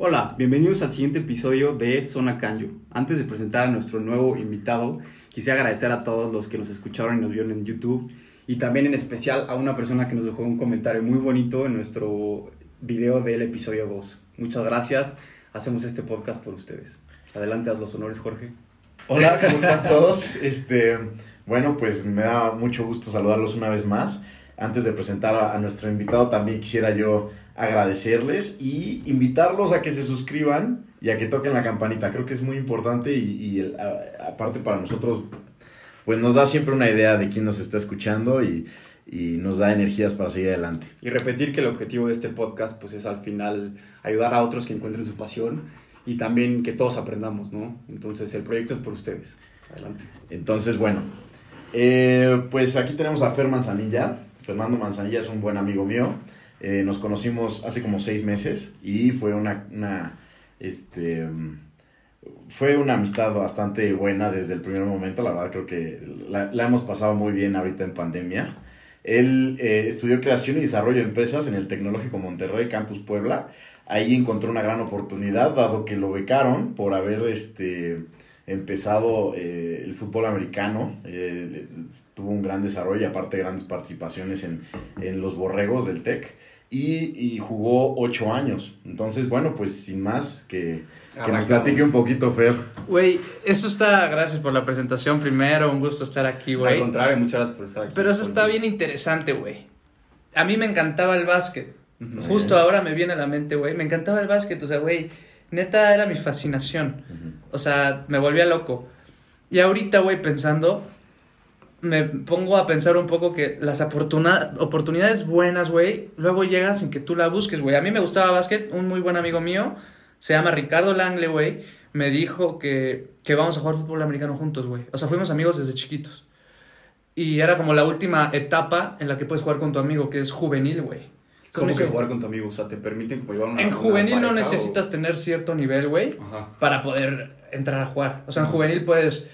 Hola, bienvenidos al siguiente episodio de Zona Canyo. Antes de presentar a nuestro nuevo invitado, quisiera agradecer a todos los que nos escucharon y nos vieron en YouTube y también en especial a una persona que nos dejó un comentario muy bonito en nuestro video del episodio 2. Muchas gracias, hacemos este podcast por ustedes. Adelante, haz los honores, Jorge. Hola, ¿cómo están todos? Este, bueno, pues me da mucho gusto saludarlos una vez más. Antes de presentar a nuestro invitado, también quisiera yo agradecerles y invitarlos a que se suscriban y a que toquen la campanita. Creo que es muy importante y, y el- a- aparte para nosotros, pues nos da siempre una idea de quién nos está escuchando y, y nos da energías para seguir adelante. Y repetir que el objetivo de este podcast pues es al final ayudar a otros que encuentren su pasión y también que todos aprendamos, ¿no? Entonces el proyecto es por ustedes. Adelante. Entonces, bueno, eh, pues aquí tenemos a Fer Manzanilla. Fernando Manzanilla es un buen amigo mío. Eh, nos conocimos hace como seis meses y fue una, este, fue una amistad bastante buena desde el primer momento. La verdad creo que la, la hemos pasado muy bien ahorita en pandemia. Él eh, estudió creación y desarrollo de empresas en el Tecnológico Monterrey, Campus Puebla. Ahí encontró una gran oportunidad, dado que lo becaron por haber este, empezado eh, el fútbol americano. eh, tuvo un gran desarrollo, y aparte grandes participaciones en, en los borregos del TEC. Y, y jugó ocho años. Entonces, bueno, pues sin más, que, que nos platique un poquito, Fer. Güey, eso está, gracias por la presentación primero, un gusto estar aquí, Al güey. contrario, muchas gracias por estar aquí. Pero eso está bien interesante, güey. A mí me encantaba el básquet. Justo ahora me viene a la mente, güey. Me encantaba el básquet, o sea, güey, neta era mi fascinación. O sea, me volvía loco. Y ahorita, güey, pensando, me pongo a pensar un poco que las oportunidades buenas, güey, luego llegan sin que tú la busques, güey. A mí me gustaba básquet, un muy buen amigo mío, se llama Ricardo Langle, güey, me dijo que, que vamos a jugar fútbol americano juntos, güey. O sea, fuimos amigos desde chiquitos. Y era como la última etapa en la que puedes jugar con tu amigo, que es juvenil, güey. ¿Cómo Entonces que jugar con tu amigo? O sea, te permiten como llevar una en una juvenil no necesitas tener cierto nivel, güey para poder entrar a jugar. O sea, en juvenil puedes,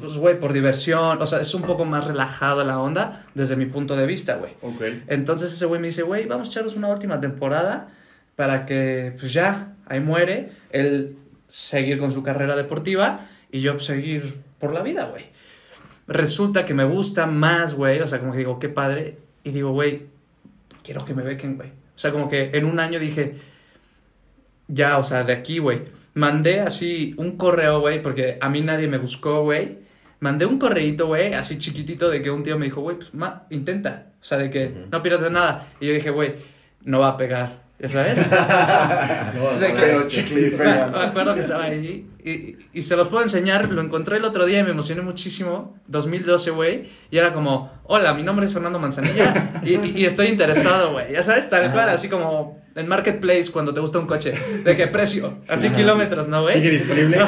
pues, güey, por diversión, o sea, es un poco más relajado la onda desde mi punto de vista, güey. Ok. Entonces ese güey me dice, güey, vamos a echarnos una última temporada para que, pues ya, ahí muere, él seguir con su carrera deportiva y yo pues, seguir por la vida, güey. Resulta que me gusta más, güey, o sea, como que digo, qué padre, y digo, güey, quiero que me bequen, güey. O sea, como que en un año dije, ya, o sea, de aquí, güey. Mandé así un correo, güey, porque a mí nadie me buscó, güey. Mandé un correíto, güey, así chiquitito, de que un tío me dijo, güey, pues ma, intenta. O sea, de que no pierdas nada. Y yo dije, güey, no va a pegar. ¿Ya sabes? No, De que- Pero este, sea, pega. me acuerdo que estaba ahí y, y se los puedo enseñar. Lo encontré el otro día y me emocioné muchísimo. 2012, güey. Y era como, hola, mi nombre es Fernando Manzanilla y, y- y estoy interesado, güey. Ya sabes, tal cual, así como en Marketplace cuando te gusta un coche. ¿De qué precio? Así kilómetros, ¿no, ¿Sigue güey? disponible?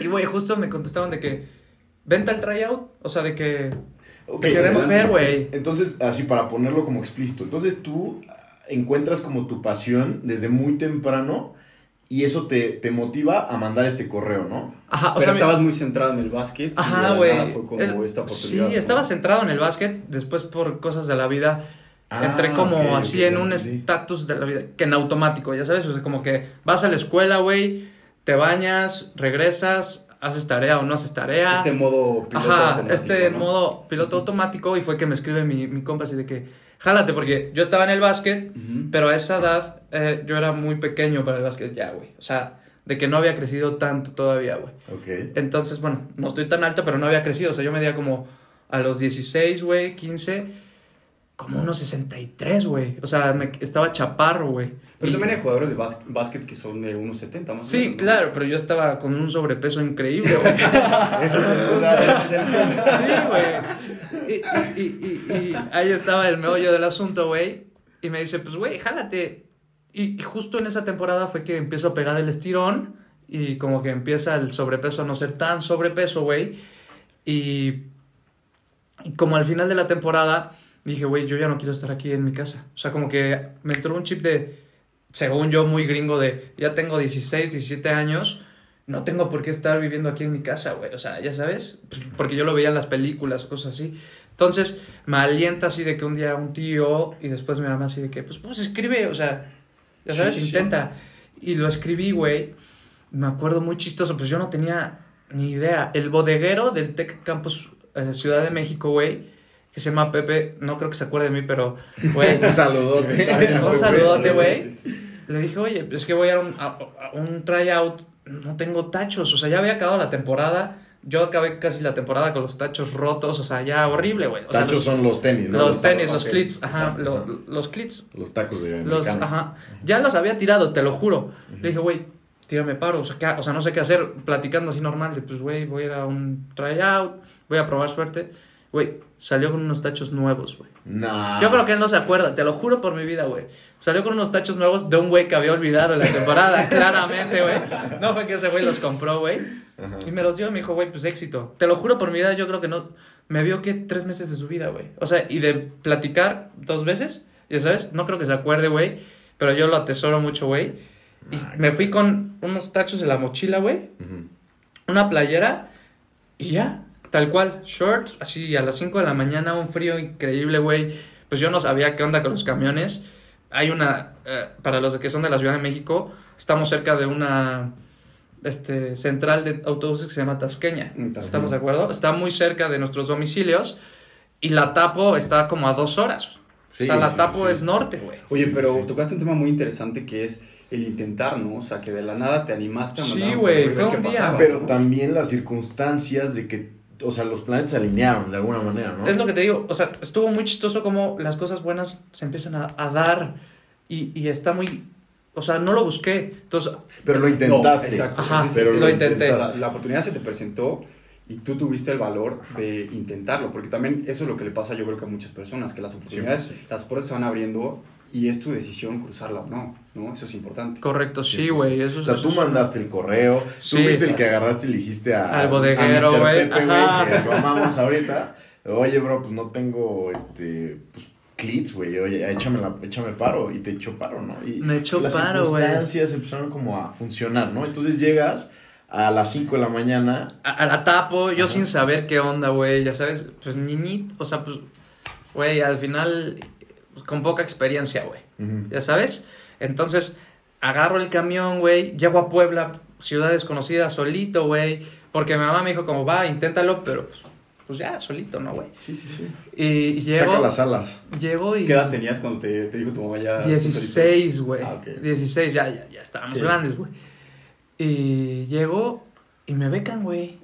Y, güey, justo me contestaron de que, venta el tryout. O sea, de que... Ok, Te queremos entonces- ver, güey. Entonces, así para ponerlo como explícito, entonces tú encuentras como tu pasión desde muy temprano y eso te, te motiva a mandar este correo, ¿no? Ajá, o Pero sea, me- estabas muy centrado en el básquet. Ajá, la güey. nada Fue como Es- esta Sí, oportunidad. ¿no? estaba centrado en el básquet. Después, por cosas de la vida, Ah, entré como así en un estatus de la vida, que en automático, ya sabes. O sea, como que vas a la escuela, güey, te bañas, regresas, haces tarea o no haces tarea. Este modo piloto Ajá, automático, este ¿no? modo piloto automático. Y fue que me escribe mi, mi compa así de que, jálate, porque yo estaba en el básquet, pero a esa edad eh, yo era muy pequeño para el básquet ya, güey. O sea, de que no había crecido tanto todavía, güey. Ok. Entonces, bueno, no estoy tan alto, pero no había crecido. O sea, yo medía como a los 16, güey, 15, como unos 63, güey. O sea, me, estaba chaparro, güey. Pero Y- también hay jugadores de bás- básquet que son de 1.70 más o Sí, menos, ¿no? claro, pero yo estaba con un sobrepeso increíble, güey. Sí, güey. Y, y, ahí estaba el meollo del asunto, güey. Y me dice, pues, güey, jálate. Y, y justo en esa temporada fue que empiezo a pegar el estirón. Y como que empieza el sobrepeso a no ser tan sobrepeso, güey. Y, y como al final de la temporada dije, güey, yo ya no quiero estar aquí en mi casa. O sea, como que me entró un chip de, según yo, muy gringo de, ya tengo 16, 17 años, no tengo por qué estar viviendo aquí en mi casa, güey. O sea, ya sabes, Pues, porque yo lo veía en las películas cosas así. Entonces, me alienta así de que un día un tío y después mi mamá así de que, pues, pues escribe, o sea, Ya sabes, Sí, sí. intenta. Y lo escribí, güey. Me acuerdo muy chistoso, pues yo no tenía ni idea. El bodeguero del Tec Campus eh, Ciudad de México, güey, que se llama Pepe, no creo que se acuerde de mí, pero, güey, Un saludote. Un saludote, güey. le dije, oye, es que voy a un, a- a un tryout, no tengo tachos, o sea, ya había acabado la temporada, yo acabé casi la temporada con los tachos rotos, o sea, ya horrible, güey. O sea, Tachos los, son los tenis, ¿no? los tenis, tacos. los Ok. clits, ajá, Ajá. lo- los clits, Los tacos de los, americano. ajá, ya los había tirado, te lo juro. Le dije, güey, tírame paro, o sea, ¿qué ha- o sea, no sé qué hacer, platicando así normal, de, pues, güey, voy a ir a un tryout, voy a probar suerte. Güey, salió con unos tachos nuevos, güey. Nah. Yo creo que él no se acuerda, te lo juro por mi vida, güey. Salió con unos tachos nuevos de un güey que había olvidado en la temporada, claramente, güey. No fue que ese güey los compró, güey. Y me los dio y me dijo, güey, pues éxito. Te lo juro por mi vida, yo creo que no. Me vio que tres meses de su vida, güey. O sea, y de platicar dos veces, ya sabes, no creo que se acuerde, güey. Pero yo lo atesoro mucho, güey. Y Ah, me fui con unos tachos en la mochila, güey. Una playera y ya. Tal cual. Shorts, así a las 5 de la mañana, un frío increíble, güey. Pues yo no sabía qué onda con los camiones. Hay una, eh, para los que son de la Ciudad de México, estamos cerca de una este, central de autobuses que se llama Tasqueña. Mm. ¿Estamos de acuerdo? Está muy cerca de nuestros domicilios y la Tapo está como a dos horas. Sí, o sea, la sí, Tapo sí. es norte, güey. Oye, pero Sí, sí. tocaste un tema muy interesante que es el intentar, ¿no? O sea, que de la nada te animaste a Sí, mandar un güey, fue ver un día. pasaba, Pero ¿no? también las circunstancias de que, o sea, los planetas se alinearon de alguna manera, ¿no? Es lo que te digo, o sea, estuvo muy chistoso como las cosas buenas se empiezan a, a dar y, y está muy, o sea, no lo busqué. Entonces, Pero lo No, intentaste. exacto. Ajá, Sí, sí, pero sí. lo intenté. Sea, la oportunidad se te presentó y tú tuviste el valor de intentarlo, porque también eso es lo que le pasa yo creo que a muchas personas, que las oportunidades, las puertas se van abriendo y es tu decisión cruzarla o no, ¿no? Eso es importante. correcto, sí, güey, eso O sea, tú mandaste el correo, Sí, tú fuiste el que agarraste y dijiste a, Al bodeguero, güey, que lo amamos ahorita. Oye, bro, pues no tengo, este, pues, clits, güey, oye, échame, la, échame paro, y te echó paro, ¿no? Y Me echó las paro, güey. circunstancias empezaron como a funcionar, ¿no? Entonces llegas a las 5 de la mañana, A, a la tapo, yo Ajá. sin saber qué onda, güey, ya sabes, pues niñito, o sea, pues, güey, al final, con poca experiencia, güey, ya sabes. Entonces, agarro el camión, güey, llego a Puebla, ciudad desconocida, solito, güey, porque mi mamá me dijo como, va, inténtalo, pero pues, pues ya, solito, ¿no, güey? sí, sí, sí. Y, llego, Saca las alas. llego y... ¿Qué edad tenías cuando te, te dijo tu mamá ya? 16, güey. Ah, ok. 16, ya, ya, ya estábamos Sí. grandes, güey. Y llego y me becan, güey.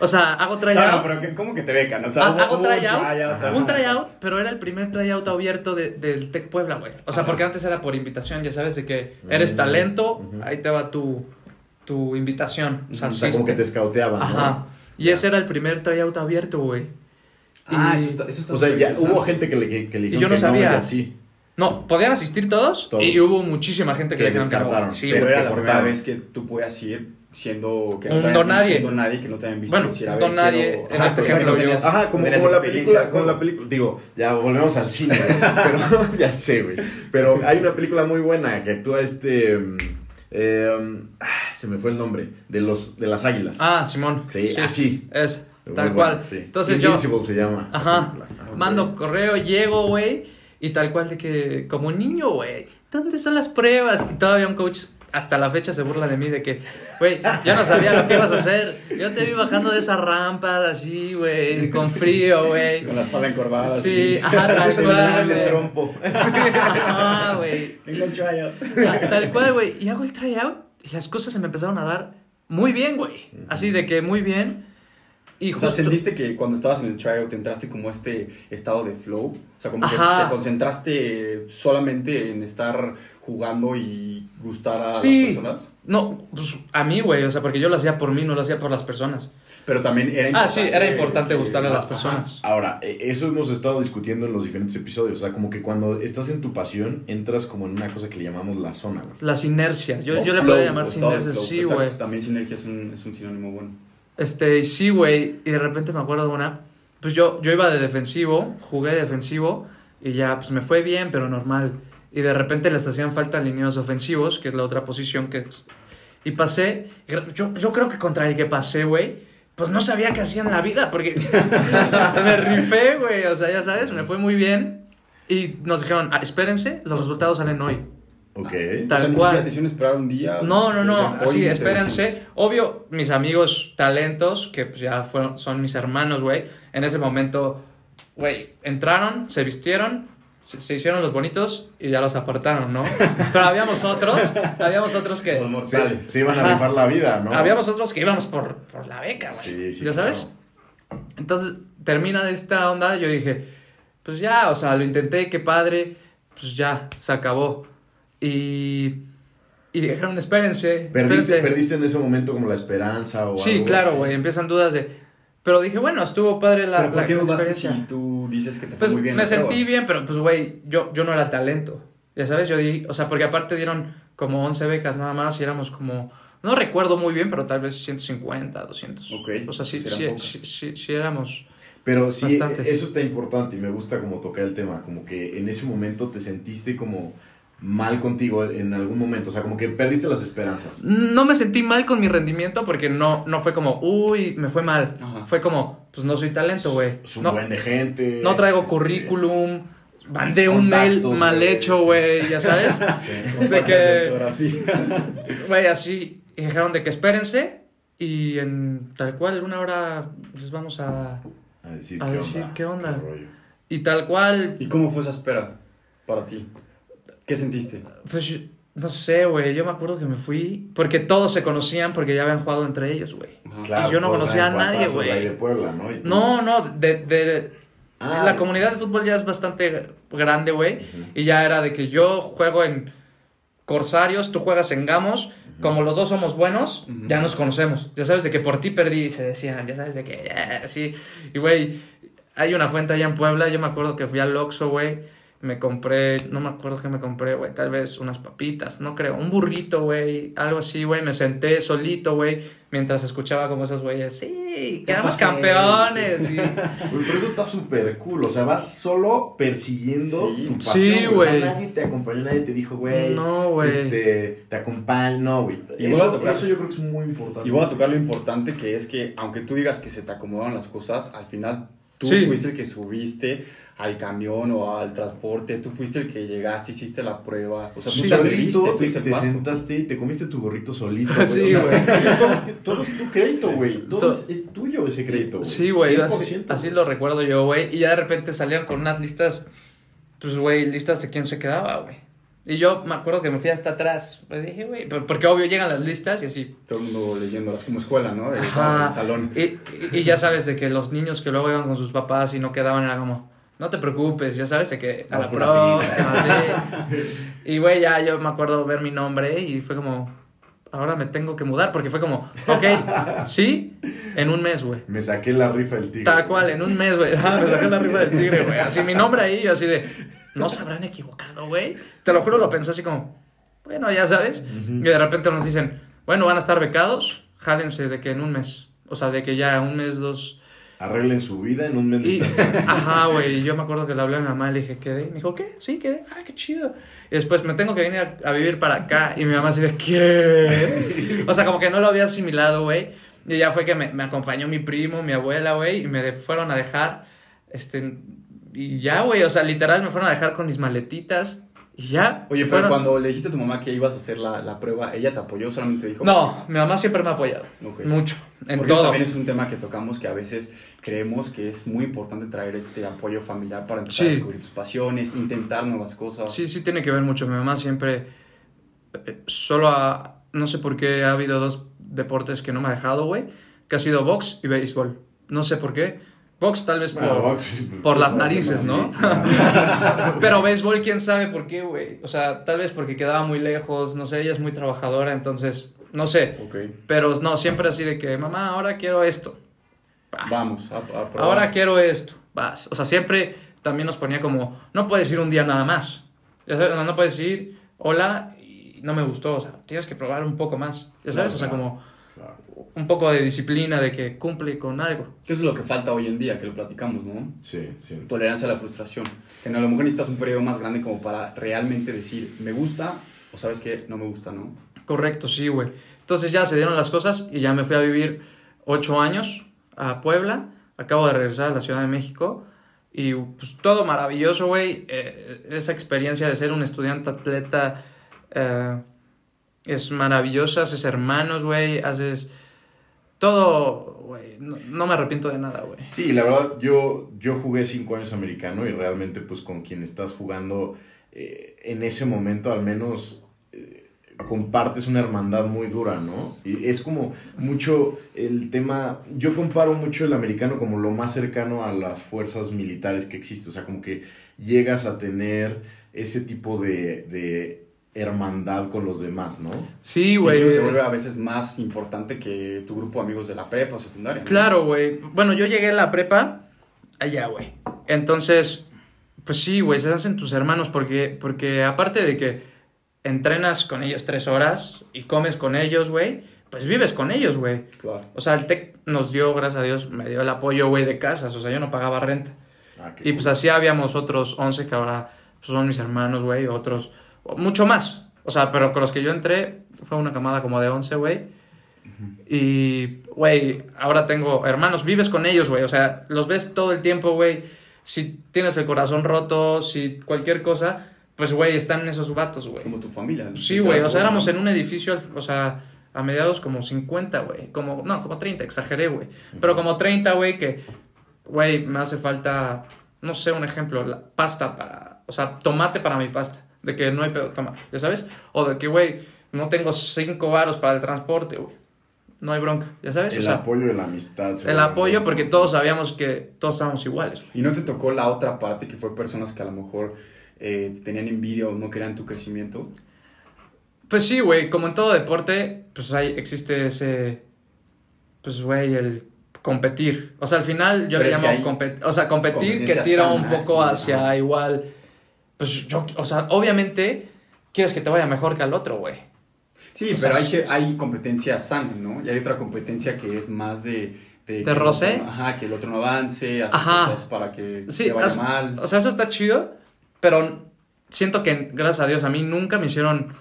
O sea, hago tryout. No, no, pero que- ¿cómo que te becan? O sea, Ha- hubo- hago hubo un tryout, tryout, un tryout, pero era el primer tryout abierto de- del Tec Puebla, güey. O sea, Ajá. porque antes era por invitación, ya sabes, de que eres Mm, talento, ujú. ahí te va tu, tu invitación. O sea, O sea, como que te escauteaban, ¿no? Ajá. Y Ya. ese era el primer tryout abierto, güey. Ah, Y- eso está, eso está O sea, ya hubo gente que le, que, que le Y yo no que sabía. y así. No, podían asistir todos, Todos. y hubo muchísima gente que, Que le dijeron que no. descartaron. Sí, pero era la primera vez que tú podías ir siendo que habían don nadie. don nadie que no te habían visto Bueno, decir, a don ver, nadie, quiero- en este ejemplo no yo. Ajá, como, no como la película, como la película, digo, ya volvemos al cine, pero ya sé, güey. Pero hay una película muy buena que actúa este, eh, ah, se me fue el nombre, de los, de las águilas. Ah, Simón. Sí, así. Es, tal buena, cual. sí. Entonces yo Invincible se llama. la Ajá. Ok. mando correo, llego, güey, y tal cual de que, como niño, güey, ¿dónde son las pruebas? Y todavía un coach hasta la fecha se burla de mí de que, güey, yo no sabía lo que ibas a hacer. Yo te vi bajando de esa rampa así, güey, con frío, güey. Con la espalda encorvada. Sí, ajá, tal cual, el de trompo. Ajá, güey. Tengo un tryout. Ta- Tal cual, güey. Y hago el tryout y las cosas se me empezaron a dar muy bien, güey. Así de que muy bien. Y O sea, justo... ¿sentiste que cuando estabas en el tryout entraste como este estado de flow? O sea, como que Ajá. te concentraste solamente en estar jugando y gustar a Sí. las personas. No, pues a mí, güey, o sea, porque yo lo hacía por mí, no lo hacía por las personas. Pero también era importante. Ah, sí, era importante que- gustarle a las ajá. personas. Ahora, eh, eso hemos estado discutiendo en los diferentes episodios. O sea, como que cuando estás en tu pasión, entras como en una cosa que le llamamos la zona, güey. La sinercia. Yo, yo le flow, podría llamar flow. sí, güey. También sinergia es un, es un sinónimo bueno. Este, y sí, güey. Y de repente me acuerdo de una. Pues yo, yo iba de defensivo, jugué de defensivo, y ya, pues me fue bien, pero normal. Y de repente les hacían falta lineos ofensivos, que es la otra posición que. Y pasé. Yo, yo creo que contra el que pasé, güey. Pues no sabía qué hacía en la vida, porque me rifé, güey. O sea, ya sabes, me fue muy bien. Y nos dijeron, "Ah, espérense, los resultados salen hoy. Ok. Tal o sea, ni cual. siquiera te hicieron esperar un día. No, no, no, así, espérense. Obvio, mis amigos talentos, que pues ya fueron, son mis hermanos, güey, en ese momento, güey, entraron, se vistieron, se, se hicieron los bonitos y ya los apartaron, ¿no? Pero habíamos otros, habíamos otros que... Los Se, mortales. se iban a rifar la vida, ¿no? Habíamos otros que íbamos por, por la beca, güey. Sí, sí, ¿Ya sabes? claro. Entonces, termina esta onda, yo dije, pues ya, o sea, lo intenté, qué padre, pues ya, se acabó. Y, y dijeron, espérense, ¿Perdiste, espérense. ¿Perdiste en ese momento como la esperanza o Sí, algo claro, güey, empiezan dudas de... Pero dije, bueno, estuvo padre la, ¿Pero por la qué experiencia. si tú dices que te fue Pues muy bien? me prueba? sentí bien, pero pues, güey, yo, yo no era talento. Ya sabes, yo di, o sea, porque aparte dieron como 11 becas nada más y éramos como, no recuerdo muy bien, pero tal vez 150, 200. Ok, O sea, sí, pues sí, sí, sí, sí éramos... Pero sí, Bastantes. eso está importante y me gusta como tocar el tema, como que en ese momento te sentiste como mal contigo en algún momento, o sea, como que perdiste las esperanzas. No me sentí mal con mi rendimiento porque no, no fue como, uy, me fue mal. Ajá. Fue como, pues no soy talento, güey. Es un No, buen de gente. no traigo este, currículum, mandé un mail mal hecho, sí. güey, ya sabes. sí. de que-. Güey, así y dijeron de que espérense y en tal cual una hora les vamos a... A decir, A ¿qué, decir, onda? ¿qué onda? rollo? Y tal cual, ¿Y cómo fue esa espera para ti? ¿Qué sentiste? pues yo- no sé, güey, yo me acuerdo que me fui porque todos se conocían porque ya habían jugado entre ellos, güey. Claro, Y yo no conocía a nadie, güey. ahí de Puebla, ¿no? Tú- No, no, de, de, Ah, la comunidad de fútbol ya es bastante grande, güey. Y ya era de que yo juego en Corsarios, tú juegas en Gamos. Como los dos somos buenos, ya nos conocemos. Ya sabes de que por ti perdí y se decían, ya sabes de que, ya, sí. Y, güey, hay una fuente allá en Puebla. Yo me acuerdo que fui al Oxxo, güey. Me compré, no me acuerdo qué me compré, güey. Tal vez unas papitas, no creo. Un burrito, güey. Algo así, güey. Me senté solito, güey. Mientras escuchaba como esos güeyes, sí, quedamos pasé, campeones. sí. Pero eso está súper cool. O sea, vas solo persiguiendo Sí. tu pasión. Sí, O sea, güey. nadie te acompañó, nadie te dijo, güey. No, güey. Este, te acompaña. No, güey. Eso, tocar- eso yo creo que es muy importante. Y voy a tocar lo importante que es que, aunque tú digas que se te acomodaron las cosas, al final tú Sí. fuiste el que subiste al camión o al transporte, tú fuiste el que llegaste, hiciste la prueba. O sea, tú Tú te atreviste, solito tú te, el te sentaste y te comiste tu gorrito solito. Sí, O sea, güey. todo, todo es tu crédito, güey. Todo So- es, es tuyo ese crédito. Sí, güey, así, 100%, así lo recuerdo yo, güey. Y ya de repente salían con unas listas, pues, güey, listas de quién se quedaba, güey. Y yo me acuerdo que me fui hasta atrás. Pues dije, güey, por- porque obvio llegan las listas y así. Todo el mundo leyéndolas como escuela, ¿no? Ajá. del salón. Y, y- y ya sabes de que los niños que luego iban con sus papás y no quedaban era como, no te preocupes, ya sabes de que a la próxima, sí. Y güey, ya yo me acuerdo ver mi nombre y fue como, ahora me tengo que mudar porque fue como, ok, sí, en un mes, güey. Me saqué la rifa del tigre. Tal cual, en un mes, güey. Ah, me saqué la rifa del tigre, güey. Así mi nombre ahí, así de. No se habrán equivocado, güey. Te lo juro, lo pensé así como. Bueno, ya sabes. Y de repente nos dicen, bueno, van a estar becados. Jálense de que en un mes. O sea, de que ya un mes, dos. Arreglen su vida en un mes de Y, ajá, güey. Yo me acuerdo que le hablé a mi mamá y le dije, ¿quedé? Me dijo, ¿qué? Sí, quedé. Ah, qué chido. Y después me tengo que venir a, a vivir para acá. Y mi mamá así de, ¿qué? O sea, como que no lo había asimilado, güey. Y ya fue que me, me acompañó mi primo, mi abuela, güey. Y me de- fueron a dejar. Este. Y ya, güey. O sea, literal me fueron a dejar con mis maletitas. Y ya. Oye, pero fueron. cuando le dijiste a tu mamá que ibas a hacer la, la prueba, ¿ella te apoyó? ¿Solamente dijo? No, mi mamá siempre me ha apoyado. Mucho. En Porque todo. también es un tema que tocamos que a veces creemos que es muy importante traer este apoyo familiar para empezar a descubrir tus pasiones, intentar nuevas cosas. Sí, sí tiene que ver mucho. Mi mamá siempre, eh, solo ha, no sé por qué ha habido dos deportes que no me ha dejado, güey, que ha sido box y béisbol. No sé por qué. Box tal vez por, Bueno, box, por las narices, ¿no? pero béisbol, quién sabe por qué, güey. O sea, tal vez porque quedaba muy lejos, no sé, ella es muy trabajadora, entonces, no sé. Pero no, siempre así de que, mamá, ahora quiero esto. Vas. vamos a, a probar. Ahora quiero esto. Vas. O sea, siempre también nos ponía como, no puedes ir un día nada más. Ya sabes, no, no puedes ir, hola, y no me gustó. O sea, tienes que probar un poco más. Ya sabes, o sea, claro. como Claro. un poco de disciplina, de que cumple con algo. Que eso es lo que falta hoy en día, que lo platicamos, ¿no? Sí, sí. Tolerancia a la frustración. Que a lo mejor necesitas un periodo más grande como para realmente decir, me gusta o sabes que no me gusta, ¿no? Correcto, sí, güey. Entonces ya se dieron las cosas y ya me fui a vivir ocho años a Puebla. Acabo de regresar a la Ciudad de México. Y pues todo maravilloso, güey. Eh, esa experiencia de ser un estudiante atleta Eh, es maravilloso, haces hermanos, güey, haces todo, güey. No, me arrepiento de nada, güey. Sí, la verdad, yo, yo jugué cinco años americano y realmente, pues, con quien estás jugando eh, en ese momento, al menos eh, compartes una hermandad muy dura, ¿no? Y es como mucho el tema. Yo comparo mucho el americano como lo más cercano a las fuerzas militares que existe. O sea, como que llegas a tener ese tipo de hermandad con los demás, ¿no? Sí, Güey. Se vuelve a veces más importante que tu grupo de amigos de la prepa o secundaria. ¿no? Claro, güey. Bueno, yo llegué a la prepa allá, güey. Entonces, pues sí, güey, se hacen tus hermanos porque, porque aparte de que entrenas con ellos tres horas y comes con ellos, güey, pues vives con ellos, güey. Claro. O sea, el TEC nos dio, gracias a Dios, me dio el apoyo, güey, de casas. O sea, yo no pagaba renta. Ah, Y pues así habíamos otros 11 que ahora pues, son mis hermanos, güey, otros, mucho más. O sea, pero con los que yo entré fue una camada como de 11, güey. Y, güey, ahora tengo hermanos, vives con ellos, güey. O sea, los ves todo el tiempo, güey. Si tienes el corazón roto, si cualquier cosa, pues, güey, están esos vatos, güey. Como tu familia. Sí, güey, o sea, éramos en un edificio, o sea, a mediados como 50, güey. Como, no, como 30, exageré, güey. Pero como 30, güey, que, güey, me hace falta, no sé, un ejemplo, la pasta para, o sea, tomate para mi pasta. De que no hay pedo, toma, ¿ya sabes? O de que, güey, no tengo cinco varos para el transporte, güey. No hay bronca, ¿ya sabes? El o sea, apoyo de la amistad. el apoyo porque todos sabíamos que todos estábamos iguales. Y no te tocó la otra parte que fue personas que a lo mejor eh, tenían envidia o no querían tu crecimiento. Pues sí, güey, como en todo deporte, pues hay, existe ese, pues, güey, el competir. O sea, al final yo Pero le llamo competir, o sea, competir que tira un poco hacia igual, pues yo, o sea, obviamente quieres que te vaya mejor que al otro, güey. Sí, O pero sea, hay, hay competencia sana, ¿no? Y hay otra competencia que es más de... ¿De, que el roce? Ajá, que el otro no avance, hacer Ajá. cosas para que Sí, te vaya mal. o sea, eso está chido, pero siento que, gracias a Dios, a mí nunca me hicieron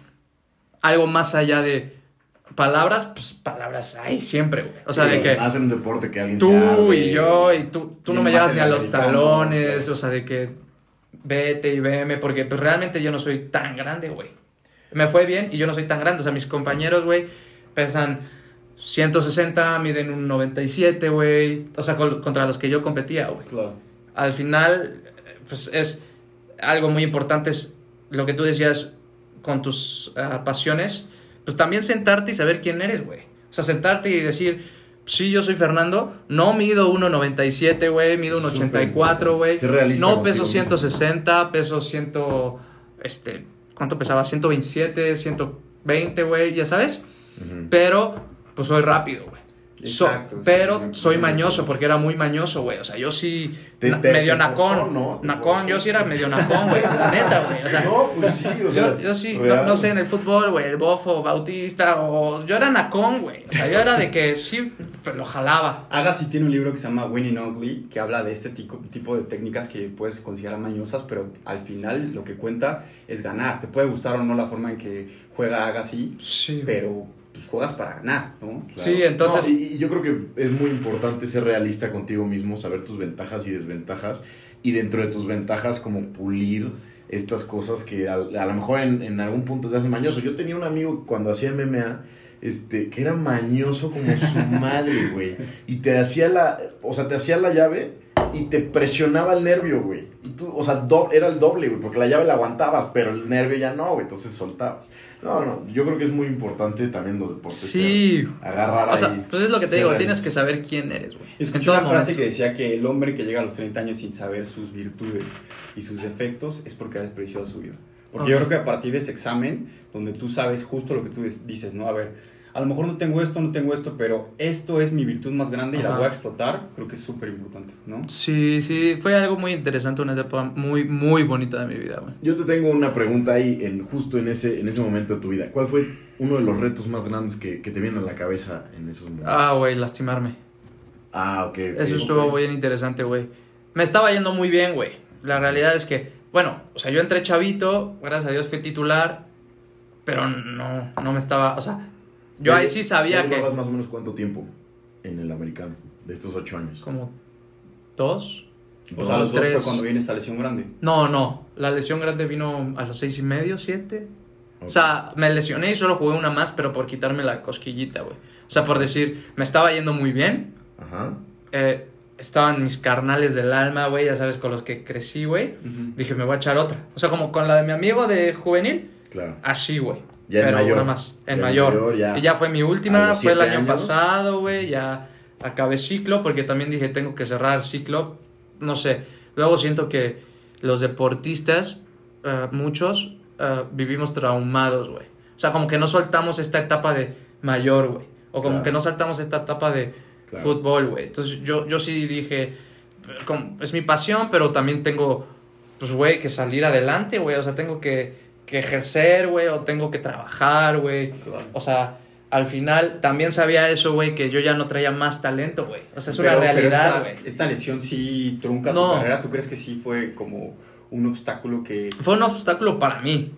algo más allá de palabras, pues palabras hay siempre, güey. O sea, Sí, de que... Más en un deporte que alguien se Tú arde. y yo, y tú, tú Y no me llegas ni a los talones, o sea, de que vete y veme, porque pues realmente yo no soy tan grande, güey. Me fue bien y yo no soy tan grande, o sea, mis compañeros, güey, pesan 160, miden un 97, güey, o sea, contra los que yo competía, güey. Claro. Al final, pues es algo muy importante, es lo que tú decías con tus ah, pasiones, pues también sentarte y saber quién eres, güey. O sea, sentarte y decir, sí, yo soy Fernando, no mido 1,97, güey, mido Súper 1,84, güey. No peso mismo. 160, peso 100, este, ¿cuánto pesaba? 127, 120, güey, ya sabes. Ujú. Pero, pues soy rápido, güey. So- pero sí, soy mañoso porque era muy mañoso, güey. O sea, yo sí. Te- te- medio te nacón. forzó, ¿no? Te Nacón, forzó. yo sí era medio nacón, güey. La neta, güey. O sea, no, pues sí, o sea. yo, yo sí, no, sé, en el fútbol, güey, el bofo, bautista, o. Yo era nacón, güey. O sea, yo era de que sí, pero lo jalaba. Agassi tiene un libro que se llama Winning Ugly, que habla de este tipo, tipo de técnicas que puedes considerar mañosas, pero al final lo que cuenta es ganar. Te puede gustar o no la forma en que juega Agassi, Sí, pero pues, juegas para ganar, ¿no? Claro. Sí, entonces- No, y, y yo creo que es muy importante ser realista contigo mismo, saber tus ventajas y desventajas, y dentro de tus ventajas, como pulir estas cosas que a, a lo mejor en, en algún punto te hacen mañoso. Yo tenía un amigo cuando hacía MMA. Este, que era mañoso como su madre, güey. Y te hacía la, o sea, te hacía la llave y te presionaba el nervio, güey. Y tú, o sea, do- era el doble, güey, porque la llave la aguantabas, pero el nervio ya no, güey, entonces soltabas. No, no, yo creo que es muy importante también los deportes. Sí. Agarrar O sea, ahí. pues es lo que te digo, tienes que saber quién eres, güey. Escuché una frase que decía que el hombre que llega a los 30 años sin saber sus virtudes y sus defectos es porque ha desperdiciado su vida. Porque Ok. yo creo que a partir de ese examen, donde tú sabes justo lo que tú dices, ¿no? A ver, a lo mejor no tengo esto, no tengo esto, pero esto es mi virtud más grande y la voy a explotar, creo que es súper importante, ¿no? Sí, sí, fue algo muy interesante, una etapa muy, muy bonita de mi vida, güey. Yo te tengo una pregunta ahí, en, justo en ese, en ese momento de tu vida. ¿Cuál fue uno de los retos más grandes que, que te vienen a la cabeza en esos momentos? Ah, güey, lastimarme. Ah, ok. ok. Eso estuvo bien interesante, güey. Me estaba yendo muy bien, güey. La realidad es que, bueno, o sea, yo entré chavito, gracias a Dios fui titular, pero no, no me estaba, o sea, yo ahí sí sabía ¿Ya que... llevabas más o menos cuánto tiempo en el americano de estos ocho años? Como dos. O sea, a los dos Tres. fue cuando viene esta lesión grande. No, no, la lesión grande vino a los seis y medio, siete. O sea, me lesioné y solo jugué una más, pero por quitarme la cosquillita, güey. O sea, por decir, me estaba yendo muy bien. Ajá. eh, estaban mis carnales del alma, güey, ya sabes, con los que crecí, güey. Dije, me voy a echar otra. O sea, como con la de mi amigo de juvenil, Claro. así, güey. Ya en Pero mayor. una más, en en mayor. mayor, ya. Y ya fue mi última, fue el año años. pasado, güey, ya acabé ciclo, porque también dije, tengo que cerrar ciclo. No sé, luego siento que los deportistas, eh, muchos, eh, vivimos traumados, güey. O sea, como que no soltamos esta etapa de mayor, güey. O como Claro. que no saltamos esta etapa de Claro. fútbol, güey. Entonces yo, yo sí dije, es mi pasión, pero también tengo, pues, güey, que salir adelante, güey. O sea, tengo que, que ejercer, güey, o tengo que trabajar, güey. Claro. O sea, al final también sabía eso, güey, que yo ya no traía más talento, güey. O sea, es una Pero- realidad, esta- güey. Esta, lesión sí trunca No. tu carrera. ¿Tú crees que sí fue como un obstáculo que... Fue un obstáculo para mí.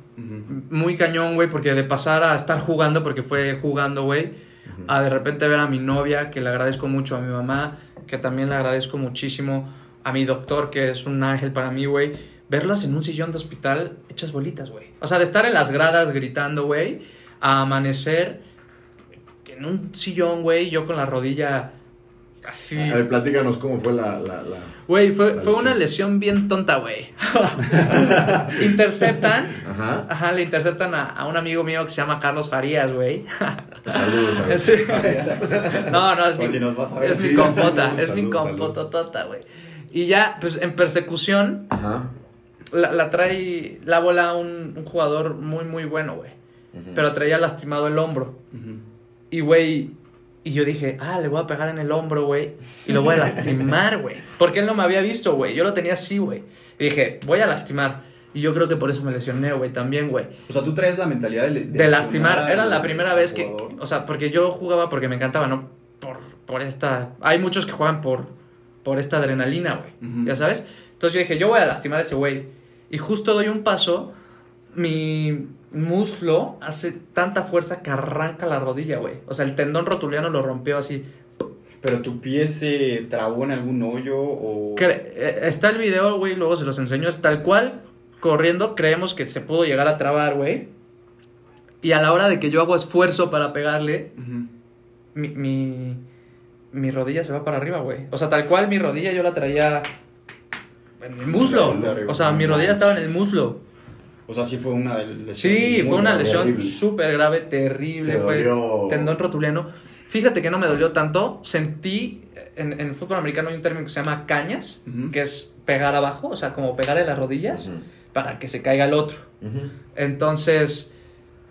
Muy cañón, güey, porque de pasar a estar jugando, porque fue jugando, güey, a de repente ver a mi novia, que le agradezco mucho, a mi mamá, que también le agradezco muchísimo, a mi doctor, que es un ángel para mí, güey, verlas en un sillón de hospital hechas bolitas, güey. O sea, de estar en las gradas gritando, güey, a amanecer en un sillón, güey, yo con la rodilla así. A ver, platícanos cómo fue la... la, la... Güey, fue, La fue una lesión. bien tonta, güey. Interceptan. Ajá. Ajá, le interceptan a, a un amigo mío que se llama Carlos Farías, güey. Saludos a ver. Sí. No, no, es Por mi, si nos vas a ver. es mi compota, saludos, es mi saludos, compototota, güey. Y ya, pues en persecución, Ajá. La, la trae la bola un, un jugador muy, muy bueno, güey. Ujú. Pero traía lastimado el hombro. Y, güey, y yo dije, ah, le voy a pegar en el hombro, güey. Y lo voy a lastimar, güey. Porque él no me había visto, güey. Yo lo tenía así, güey. Y dije, voy a lastimar. Y yo creo que por eso me lesioné, güey, también, güey. O sea, tú traes la mentalidad de... De lastimar. Era la primera vez que. O sea, porque yo jugaba porque me encantaba, ¿no? Por, por esta. Hay muchos que juegan por, por esta adrenalina, güey. Ya sabes. Entonces yo dije, yo voy a lastimar a ese güey. Y justo doy un paso. Mi muslo hace tanta fuerza que arranca la rodilla, güey. O sea, el tendón rotuliano lo rompió así. ¿Pero tu pie se trabó en algún hoyo o...? Eh, está el video, güey, luego se los enseño. Es tal cual, corriendo, creemos que se pudo llegar a trabar, güey. Y a la hora de que yo hago esfuerzo para pegarle, mi, mi, mi rodilla se va para arriba, güey. O sea, tal cual mi rodilla yo la traía en el muslo. O sea, mi rodilla estaba en el muslo. O sea, sí fue una lesión Sí, fue una grave, lesión súper grave, terrible. Te Fue dolió. tendón rotuliano. Fíjate que no me dolió tanto. Sentí, en, en fútbol americano hay un término que se llama cañas, que es pegar abajo, o sea, como pegarle las rodillas para que se caiga el otro. Entonces,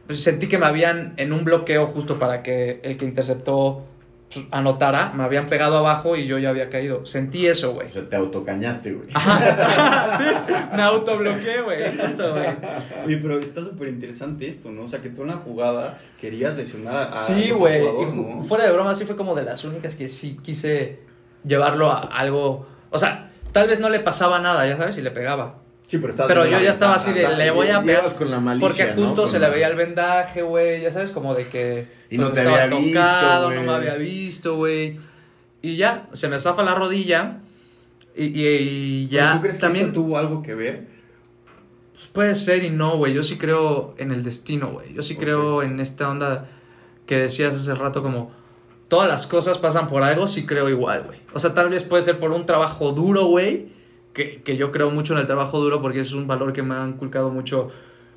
pues, sentí que me habían, en un bloqueo justo para que el que interceptó pues, anotara, me habían pegado abajo y yo ya había caído. Sentí eso, güey. O sea, te autocañaste, güey. Sí, me autobloqueé, güey. Eso, güey. Oye, pero está súper interesante esto, ¿no? O sea, que tú en la jugada querías lesionar a Sí, güey. ¿no? Fuera de broma, sí fue como de las únicas que sí quise llevarlo a algo. O sea, tal vez no le pasaba nada, ya sabes, y le pegaba. Sí, pero, estabas Pero yo ya estaba así de, le voy a pegar. Llevas con la malicia, Porque justo se la- le veía el vendaje, güey. Ya sabes, como de que. Pues, Y no te había visto, tocado, no güey. me había visto, güey. Y ya, se me zafa la rodilla. Y, y- y ¿Pero ya ¿Tú crees que también. eso tuvo algo que ver? Pues puede ser y no, güey. Yo sí creo en el destino, güey. Yo sí Ok. creo en esta onda que decías hace rato como todas las cosas pasan por algo, sí creo igual, güey. O sea, tal vez puede ser por un trabajo duro, güey. Que, que yo creo mucho en el trabajo duro porque es un valor que me han inculcado mucho,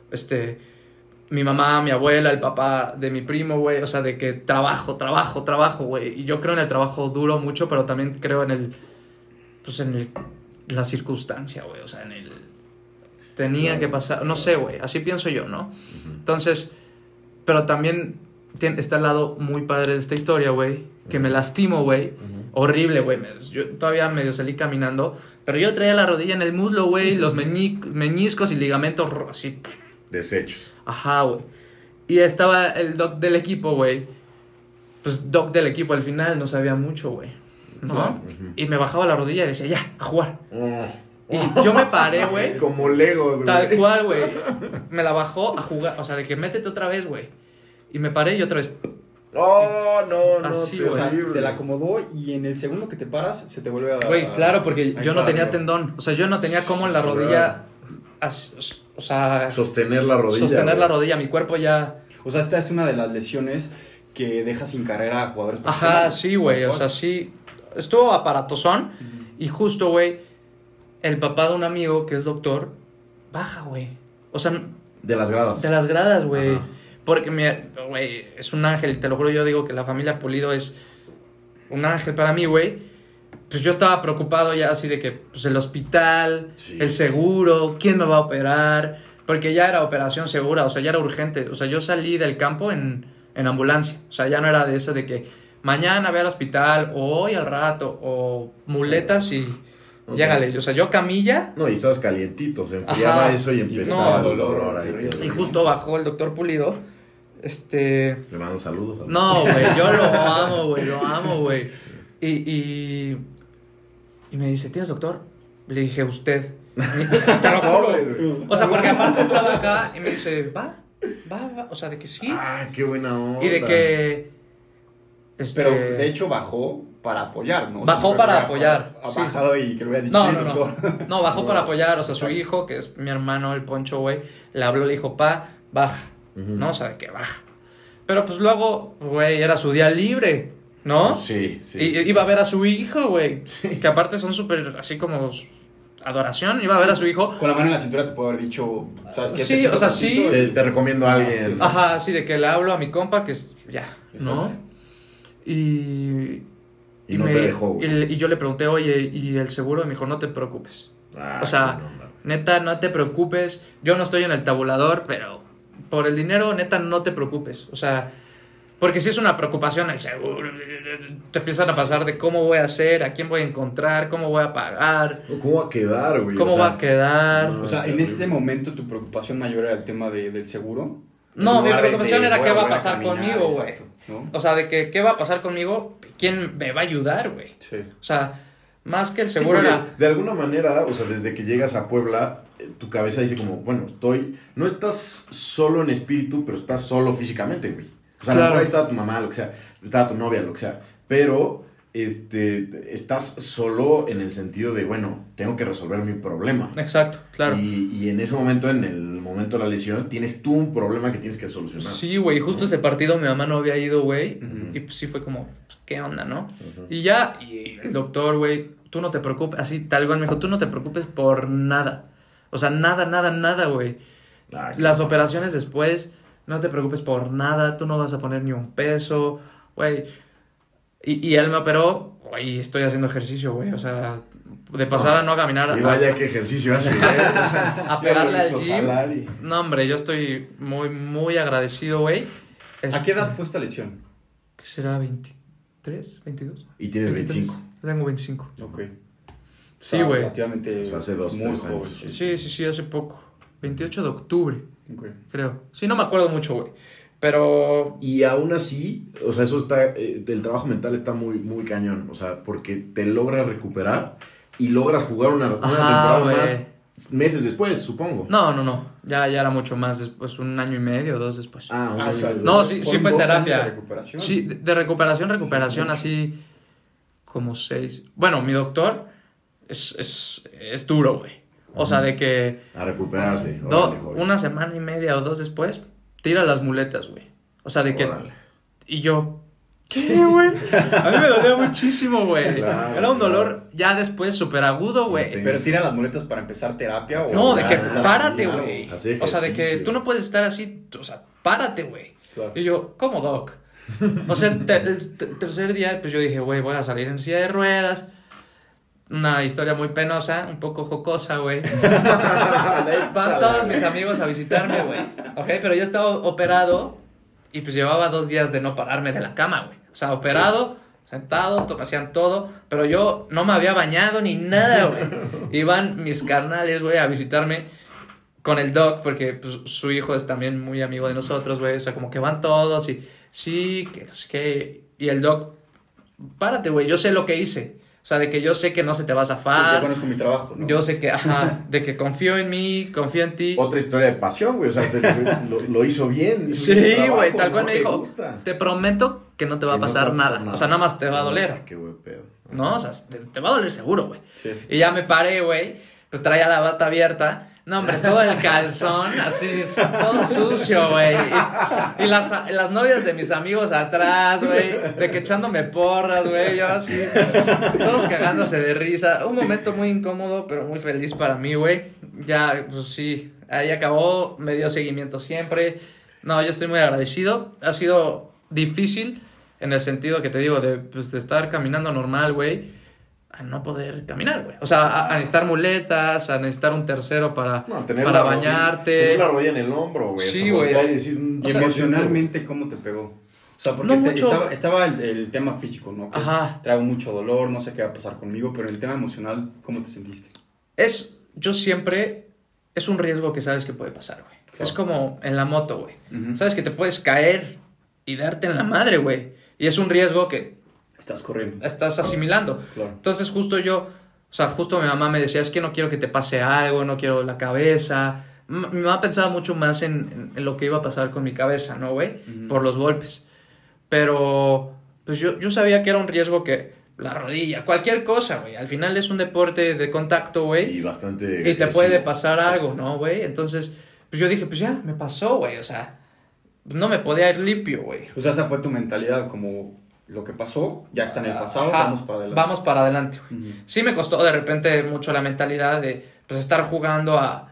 este, mi mamá, mi abuela, el papá de mi primo, güey. O sea, de que trabajo, trabajo, trabajo, güey. Y yo creo en el trabajo duro mucho, pero también creo en el, pues en el, la circunstancia, güey. O sea, en el, tenía que pasar, no sé, güey. Así pienso yo, ¿no? Entonces, pero también está el lado muy padre de esta historia, güey. Que me lastimo, güey. Horrible, güey. Yo todavía medio salí caminando. Pero yo traía la rodilla en el muslo, güey. Los meñi- meñiscos y ligamentos así. Desechos. Ajá, güey. Y estaba el doc del equipo, güey. Pues doc del equipo al final no sabía mucho, güey. ¿No? Claro. Y me bajaba la rodilla y decía, ya, a jugar. Oh. Y yo me paré, güey. Como Legos, güey. Tal cual, güey. Me la bajó a jugar. O sea, de que métete otra vez, güey. Y me paré y otra vez. No, no, no. Así, O sea, te la acomodó y en el segundo que te paras se te vuelve a... Güey, claro, porque a yo no tenía tendón. O sea, yo no tenía como en la rodilla o sea, Sostener la rodilla. sostener la rodilla, mi cuerpo ya... O sea, esta es una de las lesiones que deja sin carrera a jugadores Ajá, sí, güey, o sea, sí. Estuvo aparatosón y justo, güey, el papá de un amigo que es doctor, baja, güey. O sea, De las gradas. de las gradas, güey. Ajá. Porque, mira, güey, es un ángel, te lo juro, yo digo que la familia Pulido es un ángel para mí, güey. Pues yo estaba preocupado ya así de que, pues el hospital, Sí. el seguro, quién me va a operar, porque ya era operación segura, o sea, ya era urgente. O sea, yo salí del campo en, en ambulancia, o sea, ya no era de eso de que mañana ve al hospital, o hoy al rato, o muletas y Ok. llégale. O sea, yo camilla No, y estabas calientito, se enfriaba Ajá. eso y empezaba no, el dolor. terrible. y justo bajó el doctor Pulido. Este. Le mando saludos. a- No, güey, yo lo amo, güey, lo amo, güey. Y, y, y me dice, ¿tienes doctor? Le dije, usted. Te lo juro. O sea, porque aparte estaba acá y me dice, va, va, va. O sea, de que sí. Ah, qué buena onda. y de que. Este, Pero de hecho bajó para apoyar, ¿no? O Bajó para apoyar, Ha sí. bajado y que lo dicho, No, "Tienes no, no. doctor". No, bajó para apoyar. O sea, su hijo, que es mi hermano, el Poncho, güey, le habló, le dijo, pa, baja. No, o sea, de que baja. Pero pues luego, güey, era su día libre, ¿no? Sí, sí. y sí. iba a ver a su hijo, güey. Que aparte son súper así como adoración. Iba a ver a su hijo. Con la mano en la cintura te puedo haber dicho, ¿sabes qué? Sí, o sea, sí. Te, te recomiendo a alguien. Sí, sí. Ajá, así de que le hablo a mi compa, que es ya, ¿no? Y. Y no te dejó. Y, y yo le pregunté, oye, ¿y el seguro? Y me dijo, no te preocupes. Ah, O sea, onda. Neta, no te preocupes. Yo no estoy en el tabulador, pero por el dinero, neta, no te preocupes. O sea, porque si es una preocupación el seguro, te empiezan a pasar de cómo voy a hacer, a quién voy a encontrar, cómo voy a pagar, ¿Cómo va a quedar, güey? cómo O sea, va a quedar. no. O sea, en ese momento tu preocupación mayor era el tema de- del seguro. No, mi preocupación de era qué va a pasar caminar, conmigo, güey. O sea, de que qué va a pasar conmigo, quién me va a ayudar, güey. Sí. O sea, más que el seguro era... De alguna manera, o sea, desde que llegas a Puebla, eh, tu cabeza dice como, bueno, estoy. No estás solo en espíritu, pero estás solo físicamente, güey. O sea, a lo Claro. mejor ahí estaba tu mamá, lo que sea, estaba tu novia, lo que sea. Pero, este, estás solo en el sentido de, bueno, tengo que resolver mi problema. Exacto, claro. Y, y en ese momento, en el momento de la lesión, tienes tú un problema que tienes que solucionar. Sí, güey, justo ese partido mi mamá no había ido, güey. Y pues sí fue como, pues, ¿qué onda, no? Y ya, y el doctor, güey, tú no te preocupes, así tal cual me dijo, tú no te preocupes por nada. O sea, nada, nada, nada, güey. Ah, Las operaciones después, no te preocupes por nada, tú no vas a poner ni un peso, güey. Y, y él me operó, güey, estoy haciendo ejercicio, güey. O sea, de pasar a no caminar Sí, a- vaya qué ejercicio hace, güey. O sea, a pegarle al gym. y- No, hombre, yo estoy muy, muy agradecido, güey. ¿A qué edad fue esta lesión? ¿Qué será? ¿23? ¿22? Y tienes 23. 25. Tengo 25. Ok. Sí, güey. Relativamente O sea, hace dos, muy tres joven. Sí, sí, sí, hace poco. 28 de octubre, Creo. Sí, no me acuerdo mucho, güey. Pero Y aún así, o sea, eso está, eh, el trabajo mental está muy, muy cañón, o sea, porque te logras recuperar y logras jugar una, una Ajá, temporada más meses después, supongo. No, no, no. Ya, ya era mucho más después, un año y medio, dos después. Ah, Ah, o sea, No, sí, sí fue terapia. años de recuperación. Sí, de, de recuperación, recuperación, así como seis. Bueno, mi doctor es, es, es duro, güey. O sea, de que a recuperarse. do- órale, una semana y media o dos después, tira las muletas, güey. O sea, de que... Órale. Y yo... ¿Qué, güey? A mí me dolía muchísimo, güey. Claro, Era un dolor claro. ya después súper agudo, güey. Pero tira las muletas para empezar terapia o No, de que párate, güey. o- sea, de que tú no puedes estar así, o sea, párate, güey. Claro. Y yo, ¿cómo, Doc? O sea, el, te- el te- tercer día, pues yo dije, güey, voy a salir en silla de ruedas. Una historia muy penosa, un poco jocosa, güey. Van todos mis amigos a visitarme, güey. Ok, pero yo estaba operado y pues llevaba dos días de no pararme de la cama, güey. O sea, operado, sentado, to- hacían todo, pero yo no me había bañado ni nada, güey. Iban mis carnales, güey, a visitarme con el doc, porque pues, su hijo es también muy amigo de nosotros, güey. O sea, como que van todos y sí, que sé qué. Y el doc, párate, güey, yo sé lo que hice. O sea, de que yo sé que no se te va a Sí, zafar. te pones con mi trabajo, ¿no? Yo sé que, ajá, de que confío en mí, confío en ti. Otra historia de pasión, güey, o sea, te- lo, lo hizo bien. hizo Sí, güey, tal ¿no? cual me dijo. gusta. Te prometo que no te va a no pasar nada. O sea, nada más te va a doler. Ah, Qué güey pedo. ¿No? O sea, te, te va a doler seguro, güey. Sí. Y ya me paré, güey. Pues traía la bata abierta. No, hombre, todo el calzón, así, todo sucio, güey. Y, y las, las novias de mis amigos atrás, güey, de que echándome porras, güey, yo así, todos cagándose de risa. Un momento muy incómodo, pero muy feliz para mí, güey. Ya, pues sí, ahí acabó, me dio seguimiento siempre. No, yo estoy muy agradecido. Ha sido difícil en el sentido que te digo, de, pues, de estar caminando normal, güey a no poder caminar, güey. O sea, a, a necesitar muletas, a necesitar un tercero para, No, tener para la rodilla- bañarte. tener la rodilla en el hombro, güey. Sí, o sea, güey. me emocionalmente, ¿cómo te pegó? O sea, porque No te- mucho. estaba, estaba el, el tema físico, ¿no? Que es, Ajá. traigo mucho dolor, no sé qué va a pasar conmigo, pero en el tema emocional, ¿cómo te sentiste? Es, yo siempre, es un riesgo que sabes que puede pasar, güey. Claro. Es como en la moto, güey. Ujú. Sabes que te puedes caer y darte en la madre, güey. Y es un riesgo que Estás corriendo. estás asimilando. Claro. Entonces justo yo, o sea, justo mi mamá me decía, es que no quiero que te pase algo, no quiero la cabeza. M- Mi mamá pensaba mucho más en, en- lo que iba a pasar con mi cabeza, ¿no, güey? Por los golpes. Pero, pues yo, yo sabía que era un riesgo que la rodilla, cualquier cosa, güey. Al final es un deporte de contacto, güey. Y bastante. Y te puede pasar algo, ¿no, güey? Entonces, pues yo dije, pues ya, me pasó, güey. O sea, no me podía ir limpio, güey. O sea, esa fue tu mentalidad, como lo que pasó, ya está en el pasado, Ajá, vamos para adelante. Vamos para adelante, güey. Ujú. Sí me costó de repente mucho la mentalidad de pues, estar jugando a,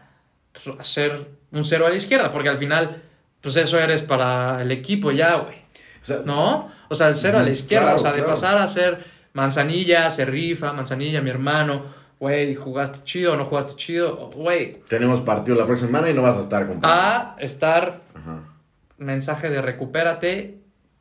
pues, a ser un cero a la izquierda, porque al final, pues eso eres para el equipo ya, güey. O sea, ¿No? O sea, el cero a la izquierda, claro, o sea, de claro. pasar a ser manzanilla, se rifa, manzanilla, mi hermano, güey, jugaste chido no jugaste chido, güey, tenemos partido la próxima semana y no vas a estar, compadre. a estar Ajá. mensaje de recupérate,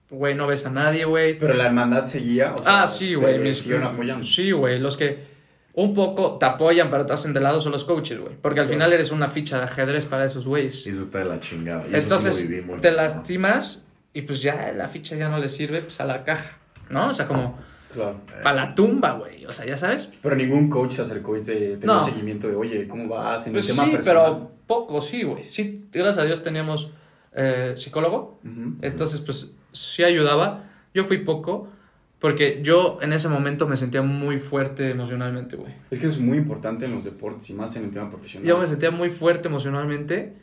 güey, no ves a nadie, güey. Pero la hermandad seguía. O sea, Ah, sí, güey. mis- apoyando. Sí, güey. Los que un poco te apoyan, pero te hacen de lado son los coaches, güey. Porque al final eres una ficha de ajedrez para esos güeyes. Y eso está de la chingada. Y eso sí Entonces, lo viví muy te lastimas y pues ya la ficha ya no le sirve pues a la caja, ¿no? O sea, como Claro. para la tumba, güey. O sea, ya sabes. Pero ningún coach se acercó y te, te No. dio seguimiento de, oye, ¿cómo vas? En Pues el tema sí, personal. pero poco, sí, güey. Sí, gracias a Dios teníamos eh, psicólogo. Entonces, pues sí ayudaba. Yo fui poco porque yo en ese momento me sentía muy fuerte emocionalmente, güey. Es que eso es muy importante en los deportes y más en el tema profesional. Yo me sentía muy fuerte emocionalmente,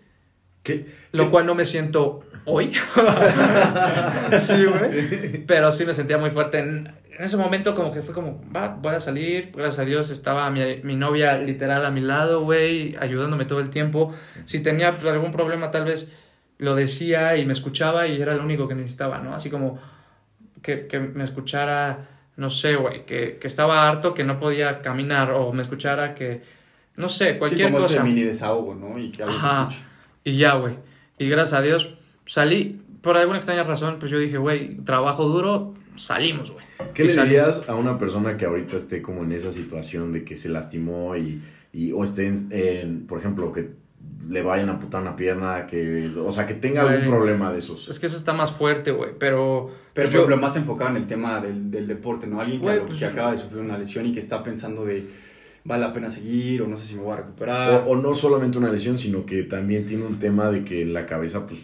¿Qué? lo ¿Qué? cual no me siento hoy. sí, güey. Pero sí me sentía muy fuerte. En, en ese momento como que fue como, va, voy a salir. Gracias a Dios estaba mi, mi novia literal a mi lado, güey, ayudándome todo el tiempo. Si tenía algún problema tal vez lo decía y me escuchaba y era lo único que necesitaba, ¿no? Así como que, que me escuchara, no sé, güey, que, que estaba harto, que no podía caminar o me escuchara que, no sé, Sí, cualquier como cosa. ese mini desahogo, ¿no? Y que Ajá. Y ya, güey. Y gracias a Dios salí. Por alguna extraña razón, pues yo dije, güey, trabajo duro, salimos, güey. ¿Qué Y le salí. dirías a una persona que ahorita esté como en esa situación de que se lastimó y, y o esté, en, en, por ejemplo, que le vayan a amputar una pierna, que, o sea, que tenga algún problema de esos? Es que eso está más fuerte, güey. Pero. Pero, pues, por yo- ejemplo, más enfocado en el tema del, del deporte, ¿no? Alguien que, Güey, pues- que acaba de sufrir una lesión y que está pensando de, vale la pena seguir o no sé si me voy a recuperar. O, o no solamente una lesión, sino que también tiene un tema de que la cabeza, pues...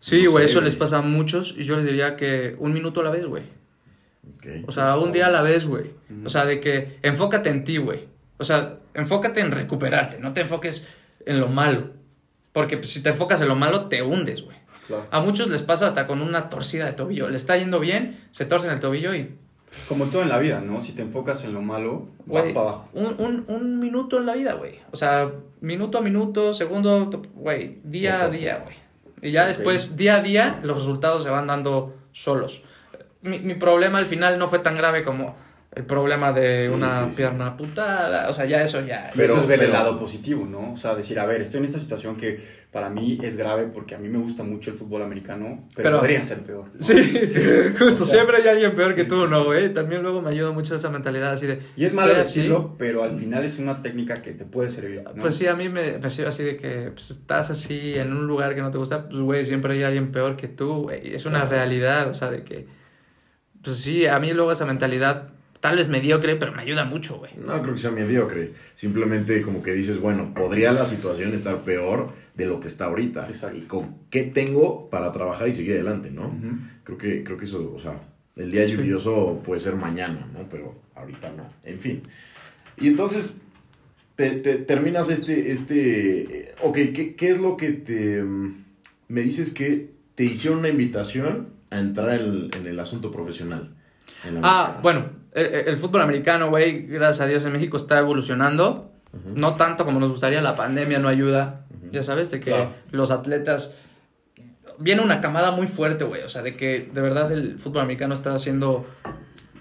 Sí, no güey, sé, eso les pasa a muchos. Y yo les diría que un minuto a la vez, güey. ok. O sea, un día a la vez, güey. O sea, de que enfócate en ti, güey. O sea, enfócate en recuperarte. No te enfoques en lo malo. Porque pues, si te enfocas en lo malo, te hundes, güey. Claro. A muchos les pasa hasta con una torcida de tobillo. Le está yendo bien, se torcen el tobillo y Como todo en la vida, ¿no? Si te enfocas en lo malo, vas Güey, para abajo. un, un, un minuto en la vida, güey. O sea, minuto a minuto, segundo, güey, día a día, güey. Y ya después, día a día, los resultados se van dando solos. Mi, mi problema al final no fue tan grave como el problema de Sí, una sí, sí. pierna putada. O sea, ya eso ya. Pero, eso es ver el lado positivo, ¿no? O sea, decir, a ver, estoy en esta situación que para mí es grave porque a mí me gusta mucho el fútbol americano, pero, Pero- podría ser peor. ¿no? Sí, justo, O sea, siempre hay alguien peor que sí, tú, sí, ¿no, güey? También luego me ayuda mucho esa mentalidad así de... Y es malo así, decirlo, pero al final es una técnica que te puede servir. ¿no? Pues sí, a mí me, me sirve así de que pues, estás así en un lugar que no te gusta, pues güey, siempre hay alguien peor que tú, güey. Es una realidad, o sea, de que, pues sí, a mí luego esa mentalidad, tal vez mediocre, pero me ayuda mucho, güey. No creo que sea mediocre. Simplemente como que dices, bueno, podría la situación estar peor de lo que está ahorita. Exacto. Y con qué tengo para trabajar y seguir adelante, ¿no? Creo que, creo que eso, o sea, el día Sí. lluvioso puede ser mañana, ¿no? Pero ahorita no. En fin. Y entonces, te, te- terminas este, este, eh, ok, ¿qué, qué es lo que te, mm, me dices que te hicieron una invitación a entrar en, en el asunto profesional? Ah, bueno, el, el fútbol americano, güey, gracias a Dios en México está evolucionando. No tanto como nos gustaría, la pandemia no ayuda. Ya sabes, de que Claro. los atletas. Viene una camada muy fuerte, güey. O sea, de que de verdad el fútbol americano está haciendo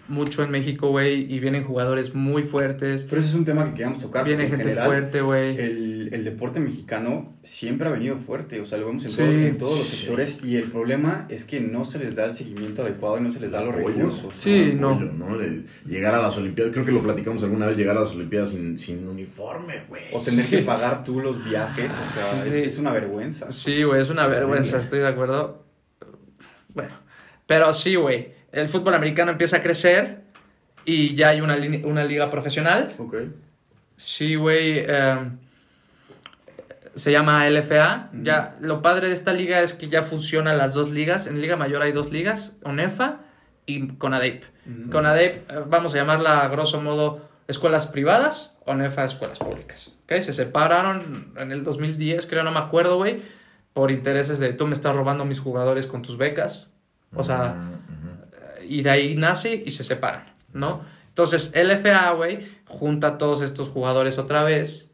mucho en México, güey. Y vienen jugadores muy fuertes. Pero ese es un tema que queríamos tocar. Viene gente general, fuerte, güey. El, el deporte mexicano siempre ha venido fuerte, o sea, lo vemos en, Sí. todos, en todos los Sí. sectores y el problema es que no se les da el seguimiento adecuado y no se les da los Apoyo, recursos. Sí, no. apoyo, ¿no? De llegar a las Olimpiadas, creo que lo platicamos alguna vez, llegar a las Olimpiadas sin, sin uniforme, güey. O tener que pagar tú los viajes, o sea, Sí. es, es una vergüenza. Sí, güey, es una vergüenza, estoy de acuerdo. Bueno, pero sí, güey. El fútbol americano empieza a crecer y ya hay una, una liga profesional. Ok. Sí, güey. eh, se llama LFA. Ya, lo padre de esta liga es que ya funcionan las dos ligas. En Liga Mayor hay dos ligas, ONEFA y CONADEP. CONADEP, eh, vamos a llamarla a grosso modo escuelas privadas, ONEFA escuelas públicas. ¿Ok? Se separaron en el 2010, creo, no me acuerdo, güey, por intereses de tú me estás robando mis jugadores con tus becas. O sea, Ujú. Y de ahí nace y se separan, ¿no? Entonces, LFA, güey, junta a todos estos jugadores otra vez.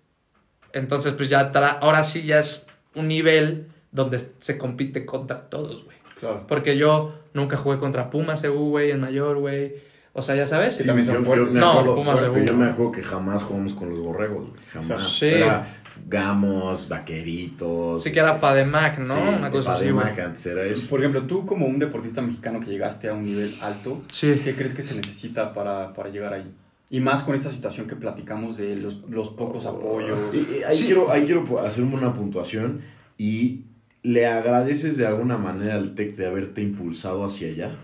Entonces, pues ya tra- ahora sí ya es un nivel donde se compite contra todos, güey. Claro. Porque yo nunca jugué contra Pumas güey, en mayor, güey. O sea, ya sabes. Sí, también son yo- fuertes. yo me No, Pumas de fuerte, Yo me acuerdo que jamás jugamos con los borregos, güey, Jamás. Sí. Era Gamos, Vaqueritos. Sí que era Fademac, ¿no? Sí, Una cosa así. Fademac antes era eso. Por ejemplo, tú como un deportista mexicano que llegaste a un nivel alto, Sí. ¿qué crees que se necesita para, para llegar ahí? Y más con esta situación que platicamos de los, los pocos apoyos. Y- y ahí, Sí. quiero, ahí quiero pu- hacer una puntuación y le agradeces de alguna manera al TEC de haberte impulsado hacia allá.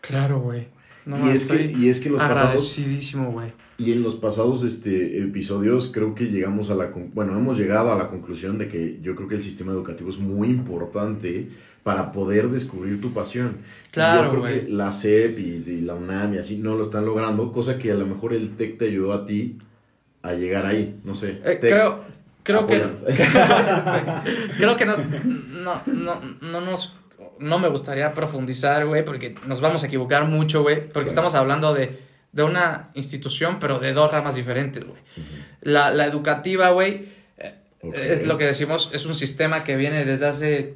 Claro, güey. No, y, es que, y es que los pasados agradecidísimo, güey. y en los pasados este, episodios creo que llegamos a la bueno hemos llegado a la conclusión de que yo creo que el sistema educativo es muy importante para poder descubrir tu pasión. Y Claro, yo creo que la CEP y, y la UNAM y así no lo están logrando, cosa que a lo mejor el TEC te ayudó a ti a llegar ahí, no sé. Eh, TEC, creo, creo que creo que nos, no, no, no nos no me gustaría profundizar, güey, porque nos vamos a equivocar mucho, güey, porque Claro. estamos hablando de, de una institución, pero de dos ramas diferentes, güey. La, la educativa, güey, eh, es lo que decimos, es un sistema que viene desde hace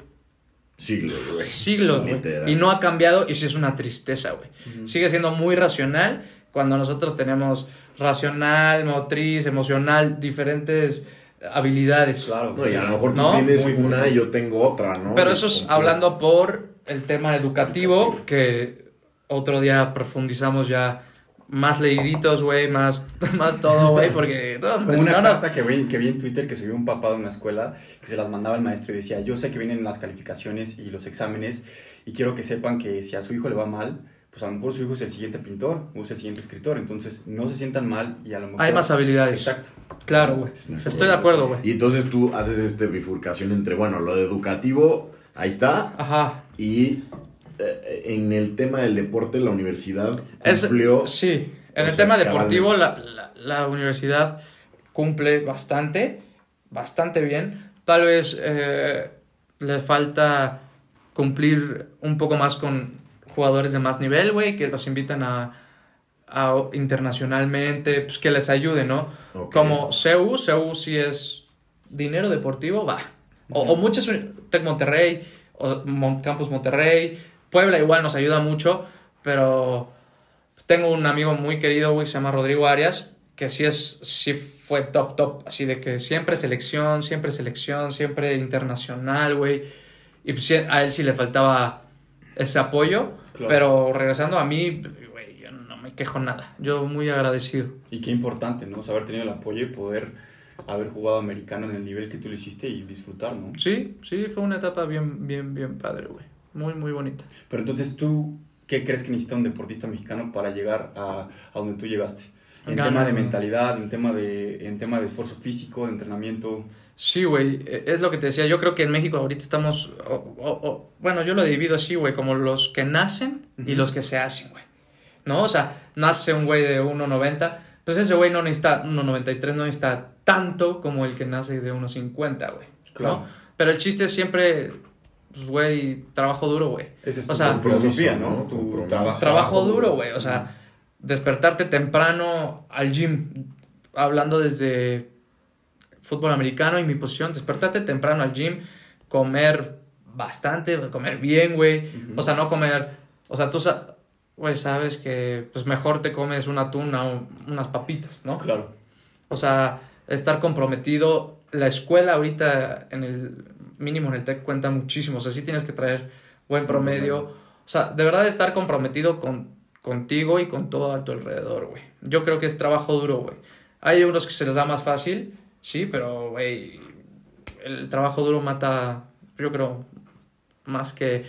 Siglos, güey. siglos, güey, y no ha cambiado y sí es una tristeza, güey. Sigue siendo muy racional cuando nosotros tenemos racional, motriz, emocional, diferentes habilidades. Claro. No, y a lo mejor tú tienes Muy una y yo tengo otra, ¿no? Pero eso es hablando por el tema educativo, que otro día profundizamos ya más leíditos, güey, más, más todo, güey, porque... no, Como si una no, que vi, que vi en Twitter que subió un papá de una escuela que se las mandaba el maestro y decía, yo sé que vienen las calificaciones y los exámenes y quiero que sepan que si a su hijo le va mal, pues a lo mejor su hijo es el siguiente pintor o es el siguiente escritor, entonces no se sientan mal y a lo mejor... Hay más habilidades. Exacto. Claro, güey. Estoy de acuerdo, güey. Y entonces tú haces este bifurcación entre, bueno, lo educativo, ahí está, Ajá. y eh, en el tema del deporte, la universidad Es- cumplió. sí, en el tema deportivo la- la universidad cumple bastante, bastante bien. Tal vez eh, le falta cumplir un poco más con jugadores de más nivel, güey, que los invitan a, a internacionalmente, pues que les ayude, ¿no? Como CEU, CEU sí es dinero deportivo, va. O, o muchas, Tec Monterrey, o Mon- Campus Monterrey, Puebla igual nos ayuda mucho, pero tengo un amigo muy querido, güey, se llama Rodrigo Arias, que sí es, sí fue top, top, así de que siempre selección, siempre selección, siempre internacional, güey. Y pues a él sí le faltaba ese apoyo, Claro. pero regresando a mí, güey, yo no me quejo nada. Yo muy agradecido. Y qué importante, ¿no? O sea, haber tenido el apoyo y poder haber jugado americano en el nivel que tú lo hiciste y disfrutar, ¿no? Sí, sí, fue una etapa bien, bien, bien padre, güey. Muy, muy bonita. Pero entonces tú, ¿qué crees que necesita un deportista mexicano para llegar a, a donde tú llegaste? En Gana, tema de mentalidad, en tema de, en tema de esfuerzo físico, de entrenamiento. Sí, güey, e- es lo que te decía. Yo creo que en México ahorita estamos. o- o- o- bueno, yo lo divido así, güey, como los que nacen y los que se hacen, güey. ¿No? O sea, nace un güey de 1.90, Pues ese güey no necesita, 1.93 no necesita tanto como el que nace de 1.50, güey. Claro. ¿no? Pero el chiste es siempre, pues, güey, trabajo duro, güey. Esa es O tu sea, filosofía, ¿no? Tu trabajo. Trabajo duro, güey. O sea, despertarte temprano al gym, hablando desde fútbol americano y mi posición, despertarte temprano al gym, comer bastante, comer bien, güey. O sea, no comer, o sea, tú sa- güey, sabes que pues mejor te comes un atún a un- unas papitas, ¿no? Claro. O sea, estar comprometido. La escuela ahorita, en el mínimo en el TEC, cuenta muchísimo. O sea, sí tienes que traer buen promedio. O sea, de verdad estar comprometido con, contigo y con todo a tu alrededor, güey. Yo creo que es trabajo duro, güey. Hay unos que se les da más fácil, sí, pero, güey, el trabajo duro mata, yo creo, más que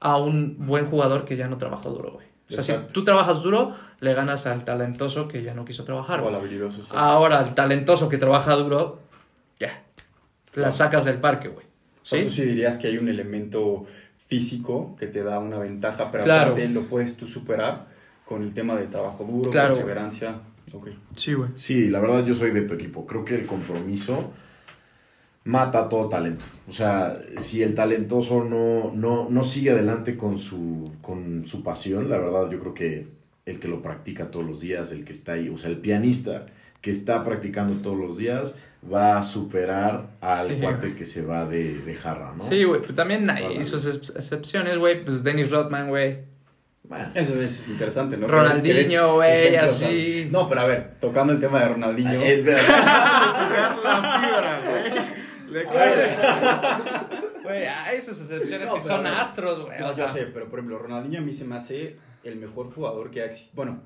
a un buen jugador que ya no trabaja duro, güey. O sea, si tú trabajas duro, le ganas al talentoso que ya no quiso trabajar. O al habilidoso. sí. Ahora, el talentoso que trabaja duro, ya. La sacas del parque, güey. ¿Sí? tú sí dirías que hay un elemento físico que te da una ventaja, pero Claro. aparte lo puedes tú superar con el tema de trabajo duro, Claro. perseverancia. Ok. Sí, güey. Sí, la verdad yo soy de tu equipo. Creo que el compromiso mata todo talento. O sea, si el talentoso no, no, no sigue adelante con su, con su pasión, la verdad yo creo que el que lo practica todos los días, el que está ahí, o sea, el pianista que está practicando todos los días, va a superar al Sí, cuate güey. que se va de, de jarra, ¿no? Sí, güey. Pero también hay sus ex- excepciones, güey. Pues Dennis Rodman, güey. Bueno, Eso es interesante, ¿no? Ronaldinho, güey, así. No, pero a ver, tocando el tema de Ronaldinho. es verdad. Tocar la fibra, güey. Le Güey, hay sus excepciones No, que son a ver. astros, güey. No, o sea, yo sé, pero por ejemplo, Ronaldinho a mí se me hace el mejor jugador que ha existido. Bueno,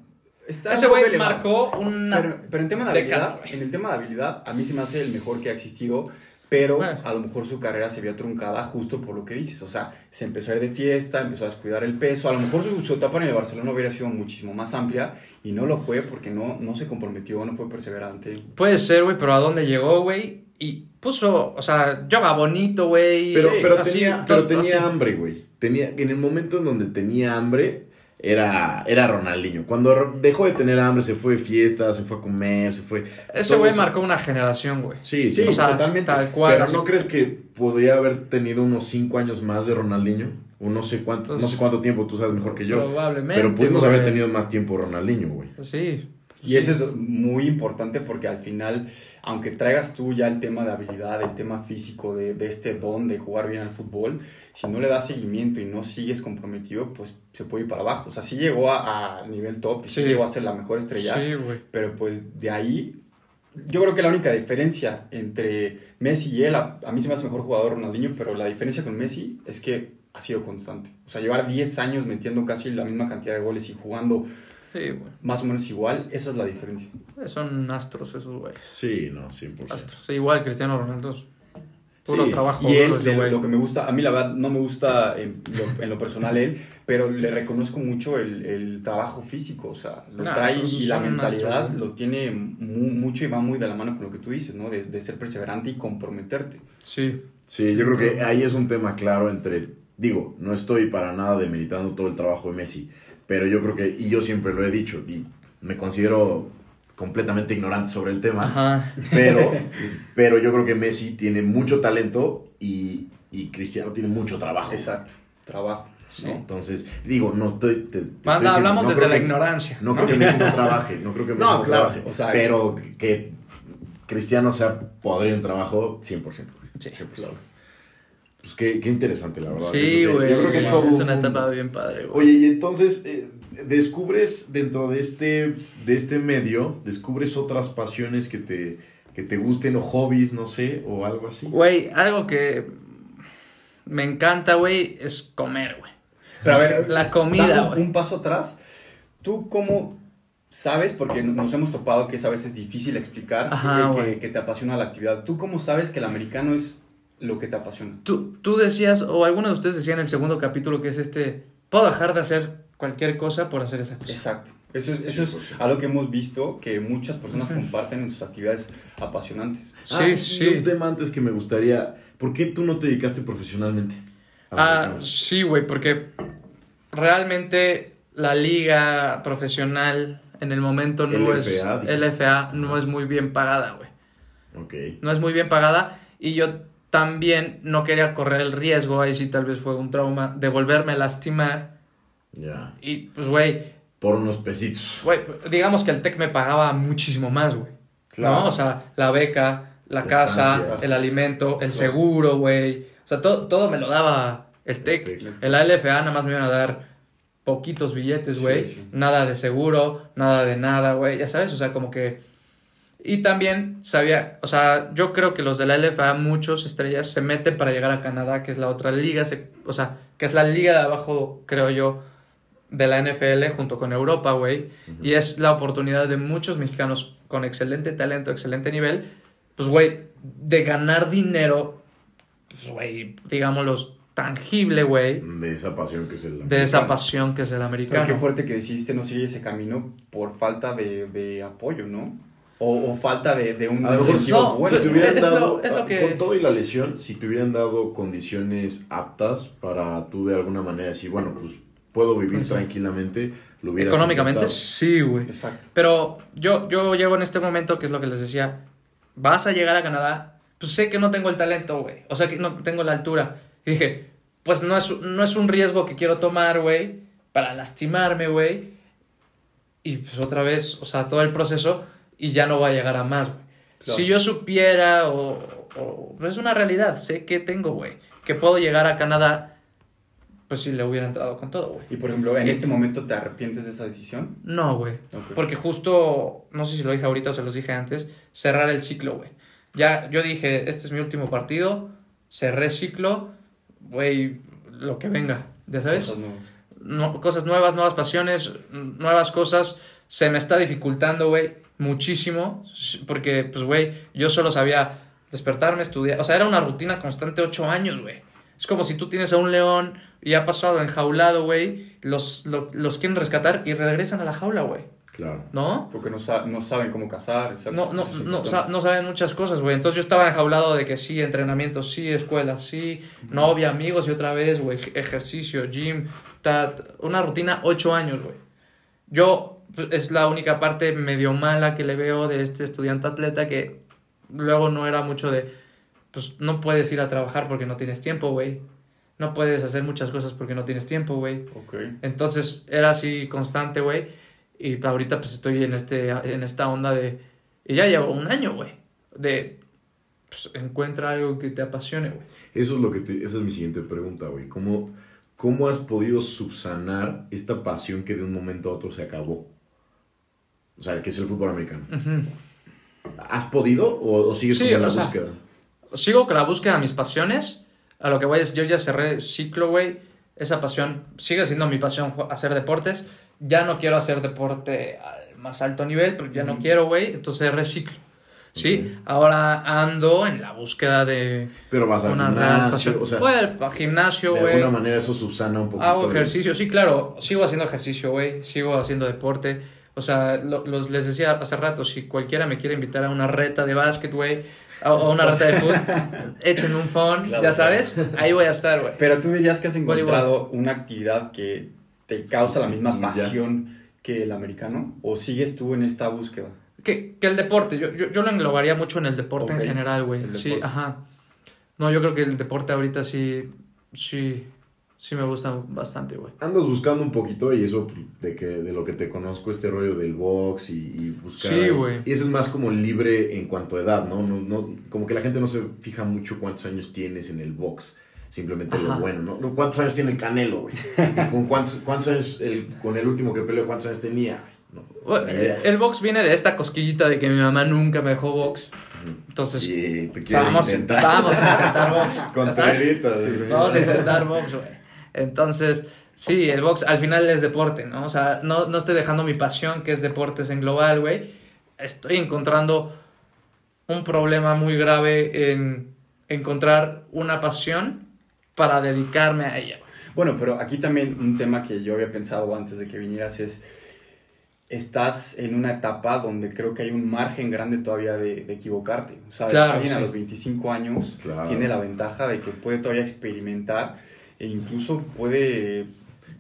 está ese güey marcó una. Pero, pero en tema de habilidad, en el tema de habilidad, a mí se me hace el mejor que ha existido, pero Bueno. a lo mejor su carrera se vio truncada justo por lo que dices. O sea, se empezó a ir de fiesta, empezó a descuidar el peso. A lo mejor su, su etapa en el Barcelona hubiera sido muchísimo más amplia y no lo fue porque no, no se comprometió, no fue perseverante. Puede ser, güey, pero ¿a dónde llegó, güey? Y puso, o sea, yoga bonito, güey. Pero, pero, así, tenía, pero tenía así. hambre, güey. Tenía, en el momento en donde tenía hambre, era, era Ronaldinho. Cuando dejó de tener hambre, se fue de fiesta, se fue a comer, se fue. Ese güey marcó una generación, güey. Sí, Sí, sí. o sea, totalmente. tal cual. Pero. ¿no crees que podía haber tenido unos 5 años más de Ronaldinho? O no sé cuánto, Pues, no sé cuánto tiempo, tú sabes mejor que yo. Probablemente. Pero pudimos güey. haber tenido más tiempo Ronaldinho, güey. Pues sí. Y eso es muy importante porque al final, aunque traigas tú ya el tema de habilidad, el tema físico, de, de este don de jugar bien al fútbol, si no le das seguimiento y no sigues comprometido, pues se puede ir para abajo. O sea, sí llegó a, a nivel top sí. Sí. llegó a ser la mejor estrella, Sí, güey. pero pues de ahí, yo creo que la única diferencia entre Messi y él, a, a mí se me hace mejor jugador Ronaldinho, pero la diferencia con Messi es que ha sido constante. O sea, llevar 10 años metiendo casi la misma cantidad de goles y jugando Sí, güey. más o menos igual, esa es la diferencia. Son astros esos güeyes. Sí, no, 100%. Astros. Sí, igual Cristiano Ronaldo. es Puro Sí, trabajo. Y él, duro ese de güey. lo que me gusta, a mí la verdad no me gusta en lo, en lo personal él, pero le reconozco mucho el, el trabajo físico, o sea, lo Nah, trae esos y la mentalidad lo tiene mu- mucho y va muy de la mano con lo que tú dices, ¿no? De, de ser perseverante y comprometerte. Sí. Sí, yo creo que ahí es un tema claro entre, digo, no estoy para nada demeritando todo el trabajo de Messi, pero yo creo que, y yo siempre lo he dicho, y me considero completamente ignorante sobre el tema, Ajá. pero, pero yo creo que Messi tiene mucho talento y, y Cristiano tiene mucho trabajo. Exacto, trabajo. Entonces, digo, no estoy... te- te estoy Manda, diciendo- hablamos no desde la que- ignorancia. No creo que Messi no trabaje, no creo que Messi No, no, claro, trabaje, o sea, pero que Cristiano sea podrido en trabajo, 100%. güey. Sí, 100%. Pues qué, qué interesante, la verdad. Sí, güey. Yo creo que es Es todo una etapa bien padre, güey. Oye, y entonces, eh, descubres dentro de este, de este medio, descubres otras pasiones que te, que te gusten o hobbies, no sé, o algo así. Güey, algo que me encanta, güey, es comer, güey. Pero a ver, La comida, güey. un paso atrás, ¿tú cómo sabes? Porque nos hemos topado que es a veces difícil explicar Ajá, que, que te apasiona la actividad. ¿Tú cómo sabes que el americano es lo que te apasiona? Tú, tú decías, o alguno de ustedes decía en el segundo capítulo que es este, puedo dejar de hacer cualquier cosa por hacer esa cosa. Exacto. Eso es, eso es 100%. algo que hemos visto que muchas personas comparten en sus actividades apasionantes. Sí, Ah, y sí. Un tema antes que me gustaría, ¿por qué tú no te dedicaste profesionalmente? Ah, sí, güey, porque realmente la liga profesional en el momento no LFA, es dijiste. LFA no es muy bien pagada, güey. Ok. No es muy bien pagada y yo también no quería correr el riesgo, ahí sí tal vez fue un trauma de volverme a lastimar Ya. y pues güey, Por unos pesitos. güey, digamos que el Tec me pagaba muchísimo más, güey. Claro. ¿No? O sea, la beca, la casa, el alimento, el Claro. seguro, güey. O sea, todo, todo me lo daba el TEC. El. El ALFA nada más me iban a dar poquitos billetes, Sí, güey. sí. Nada de seguro, nada de nada, güey. Ya sabes, o sea, como que... Y también sabía, o sea, yo creo que los de la LFA, muchos estrellas, se meten para llegar a Canadá, que es la otra liga, se- o sea, que es la liga de abajo, creo yo, de la NFL junto con Europa, güey. Y es la oportunidad de muchos mexicanos con excelente talento, excelente nivel, pues, güey, de ganar dinero, pues, güey, digámoslo, tangible, güey, De esa pasión que es el. de esa americano. pasión que es el Pero americano. qué fuerte que decidiste no seguir ese camino por falta de, de apoyo, ¿no? O, o falta de, de un lo incentivo no, bueno. si te hubieran es lo- dado, es lo ah, que- con todo y la lesión, si te hubieran dado condiciones aptas para tú de alguna manera decir, bueno, pues puedo vivir sí. tranquilamente, lo hubieras Económicamente, sí, güey. Exacto. Pero yo, yo llego en este momento, que es lo que les decía, vas a llegar a Canadá, pues sé que no tengo el talento, güey. O sea, que no tengo la altura. Y dije, pues no es, no es un riesgo que quiero tomar, güey, para lastimarme, güey. Y pues otra vez, o sea, todo el proceso y ya no va a llegar a más, güey. Claro. Si yo supiera, o, o- pues es una realidad, sé que tengo, güey, que puedo llegar a Canadá, pues sí le hubiera entrado con todo, güey. Y por ejemplo, ¿en este momento te arrepientes de esa decisión? No, güey. Ok. Porque justo, no sé si lo dije ahorita o se los dije antes, cerrar el ciclo, güey. Ya, yo dije, este es mi último partido, cerré ciclo, güey, lo que venga, ¿ya sabes? Cosas nuevas. No, cosas nuevas, nuevas pasiones, nuevas cosas. Se me está dificultando, güey, muchísimo, porque, pues, güey, yo solo sabía despertarme, estudiar, o sea, era una rutina constante ocho años, güey. Es como si tú tienes a un león y ha pasado enjaulado, güey, los, lo- los quieren rescatar y regresan a la jaula, güey. Claro. ¿No? Porque no, sa- no saben cómo cazar. No, no, no, sa- no saben muchas cosas, güey. Entonces yo estaba enjaulado de que sí, entrenamiento, sí, escuela, sí, novia, amigos y otra vez, güey, ejercicio, gym, ta- ta- una rutina, ocho años, güey. Yo, es la única parte medio mala que le veo de este estudiante atleta que luego no era mucho de, pues no puedes ir a trabajar porque no tienes tiempo, güey. No puedes hacer muchas cosas porque no tienes tiempo, güey. Ok. Entonces era así constante, güey. Y ahorita pues estoy en, este, en esta onda de... Y ya llevo un año, güey. De... Pues encuentra algo que te apasione, güey. Eso es lo que te, esa es mi siguiente pregunta, güey. ¿Cómo, ¿Cómo has podido subsanar esta pasión que de un momento a otro se acabó? O sea, que es el fútbol americano. ¿Has podido o, o sigues Sí, como en la sea, búsqueda? Sigo con la búsqueda de mis pasiones. A lo que voy es, yo ya cerré ciclo, güey. Esa pasión sigue siendo mi pasión hacer deportes. Ya no quiero hacer deporte al más alto nivel, pero ya no quiero, güey. Entonces cerré ciclo. Sí, ahora ando en la búsqueda de Pero vas al una gimnasio, pasión. o sea, Voy al al gimnasio, de güey. alguna manera eso subsana un poquito. Hago ejercicio, sí, claro, sigo haciendo ejercicio, güey, sigo haciendo deporte. O sea, lo- los, les decía hace rato, si cualquiera me quiere invitar a una reta de básquet, güey, o o una reta de fútbol, echen un phone, Claro, ya sabes, ahí voy a estar, güey. Pero tú dirías que has encontrado una actividad que te causa la misma Ya. pasión que el americano. ¿O sigues tú en esta búsqueda? Que, que el deporte, yo, yo, yo lo englobaría mucho en el deporte en general, güey. Sí, ajá. No, yo creo que el deporte ahorita sí, sí, sí me gusta bastante, güey. Andas buscando un poquito y eso de que de lo que te conozco, este rollo del box y, y buscar. Sí, güey. Y eso es más como libre en cuanto a edad, ¿no? No, no Como que la gente no se fija mucho cuántos años tienes en el box. Simplemente Ajá. lo bueno, ¿no? ¿Cuántos años tiene el Canelo, güey? ¿Con cuántos, cuántos años, el, con el último que peleó, cuántos años tenía? No, Bueno, el box viene de esta cosquillita de que mi mamá nunca me dejó box. Entonces, Sí, vamos, intentar. vamos a intentar box. Con ¿sabes? treritas, Sí, güey. sí, Vamos a intentar box, güey. Entonces, sí, el box al final es deporte, ¿no? O sea, no, no estoy dejando mi pasión, que es deportes en global, güey. Estoy encontrando un problema muy grave en encontrar una pasión para dedicarme a ella. Bueno, pero aquí también un tema que yo había pensado antes de que vinieras es, estás en una etapa donde creo que hay un margen grande todavía de, de equivocarte. O sea, Claro, alguien a los 25 años Claro. tiene la ventaja de que puede todavía experimentar e incluso puede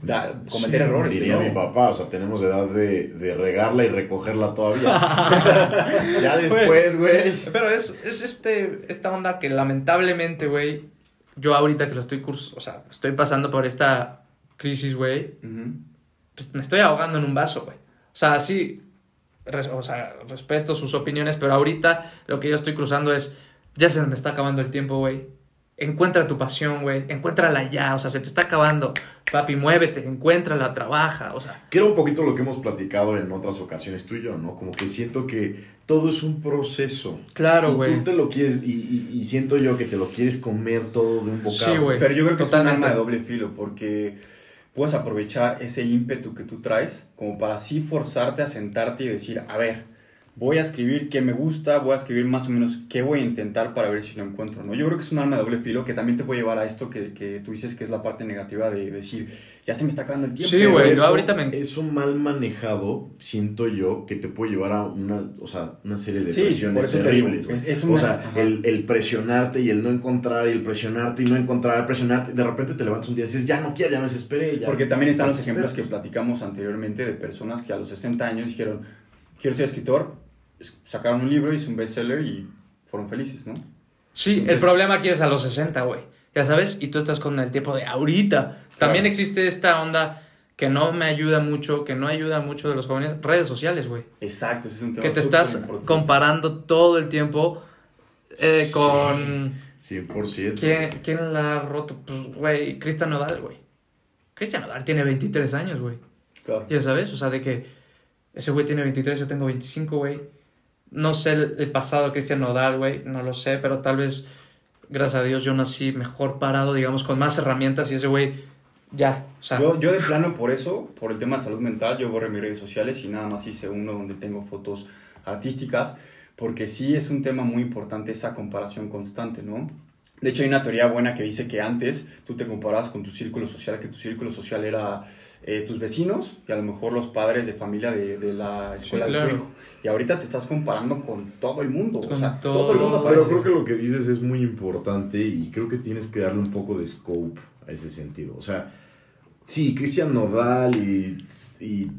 da- cometer Sí, errores. Diría ¿no? mi papá, o sea, tenemos edad de, de regarla y recogerla todavía. Ya después, güey. Pero es, es este, esta onda que lamentablemente, güey, yo ahorita que lo estoy curs o sea, estoy pasando por esta crisis, güey, pues me estoy ahogando en un vaso, güey. O sea, sí, res- o sea, respeto sus opiniones, pero ahorita lo que yo estoy cruzando es, ya se me está acabando el tiempo, güey. Encuentra tu pasión, güey. Encuéntrala ya, o sea, se te está acabando. Papi, muévete, encuéntrala, trabaja, o sea. Que era un poquito lo que hemos platicado en otras ocasiones tú y yo, ¿no? Como que siento que todo es un proceso. Claro, güey. Tú te lo quieres, y, y- y siento yo que te lo quieres comer todo de un bocado. Sí, güey. Pero yo creo que Totalmente. es un arma de doble filo porque puedes aprovechar ese ímpetu que tú traes como para así forzarte a sentarte y decir, a ver, voy a escribir qué me gusta, voy a escribir más o menos qué voy a intentar para ver si lo encuentro, ¿no? Yo creo que es un arma de doble filo que también te puede llevar a esto que, que tú dices que es la parte negativa de decir, ya se me está acabando el tiempo. Sí, güey, yo ahorita me- Eso mal manejado, siento yo, que te puede llevar a una, o sea, una serie de Sí, presiones terribles. güey. es- es o sea, el, el presionarte y el no encontrar y el presionarte y no encontrar, presionarte, de repente te levantas un día y dices, ya no quiero, ya me desesperé. Ya. Porque también están los ejemplos que platicamos anteriormente de personas que a los 60 años dijeron, quiero ser escritor, sacaron un libro, hizo un bestseller y fueron felices, ¿no? Sí, el problema aquí es a los 60, güey. Ya sabes, y tú estás con el tiempo de ahorita. También existe esta onda que no me ayuda mucho, que no ayuda mucho de los jóvenes, redes sociales, güey. Exacto, ese es un tema Que te estás importante. comparando todo el tiempo eh, Sí. con... 100%. ¿Quién, ¿Quién la ha roto? Pues, güey, Cristian Nodal, güey. Cristian Nodal tiene 23 años, güey. Claro. Ya sabes, o sea, de que ese güey tiene 23, yo tengo 25, güey. No sé el, el pasado de Cristian Nodal, güey, no lo sé, pero tal vez, gracias a Dios, yo nací mejor parado, digamos, con más herramientas y ese güey, ya, o sea, Yo, yo de plano por eso, por el tema de salud mental, yo borré mis redes sociales y nada más hice uno donde tengo fotos artísticas, porque sí es un tema muy importante esa comparación constante, ¿no? De hecho hay una teoría buena que dice que antes tú te comparabas con tu círculo social, que tu círculo social era eh, tus vecinos y a lo mejor los padres de familia de, de la escuela de claro. tu hijo. Y ahorita te estás comparando con todo el mundo, o sea, todo. todo el mundo Pero aparece. creo que lo que dices es muy importante y creo que tienes que darle un poco de scope a ese sentido. O sea, sí, Cristian Nodal y... y-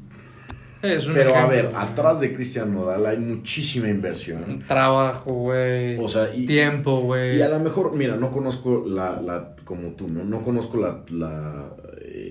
es un pero a ver, atrás de Cristian Nodal hay muchísima inversión. Trabajo, güey. O sea, y, Tiempo, güey. y a lo mejor, mira, no conozco la, la como tú, ¿no? No conozco la, la,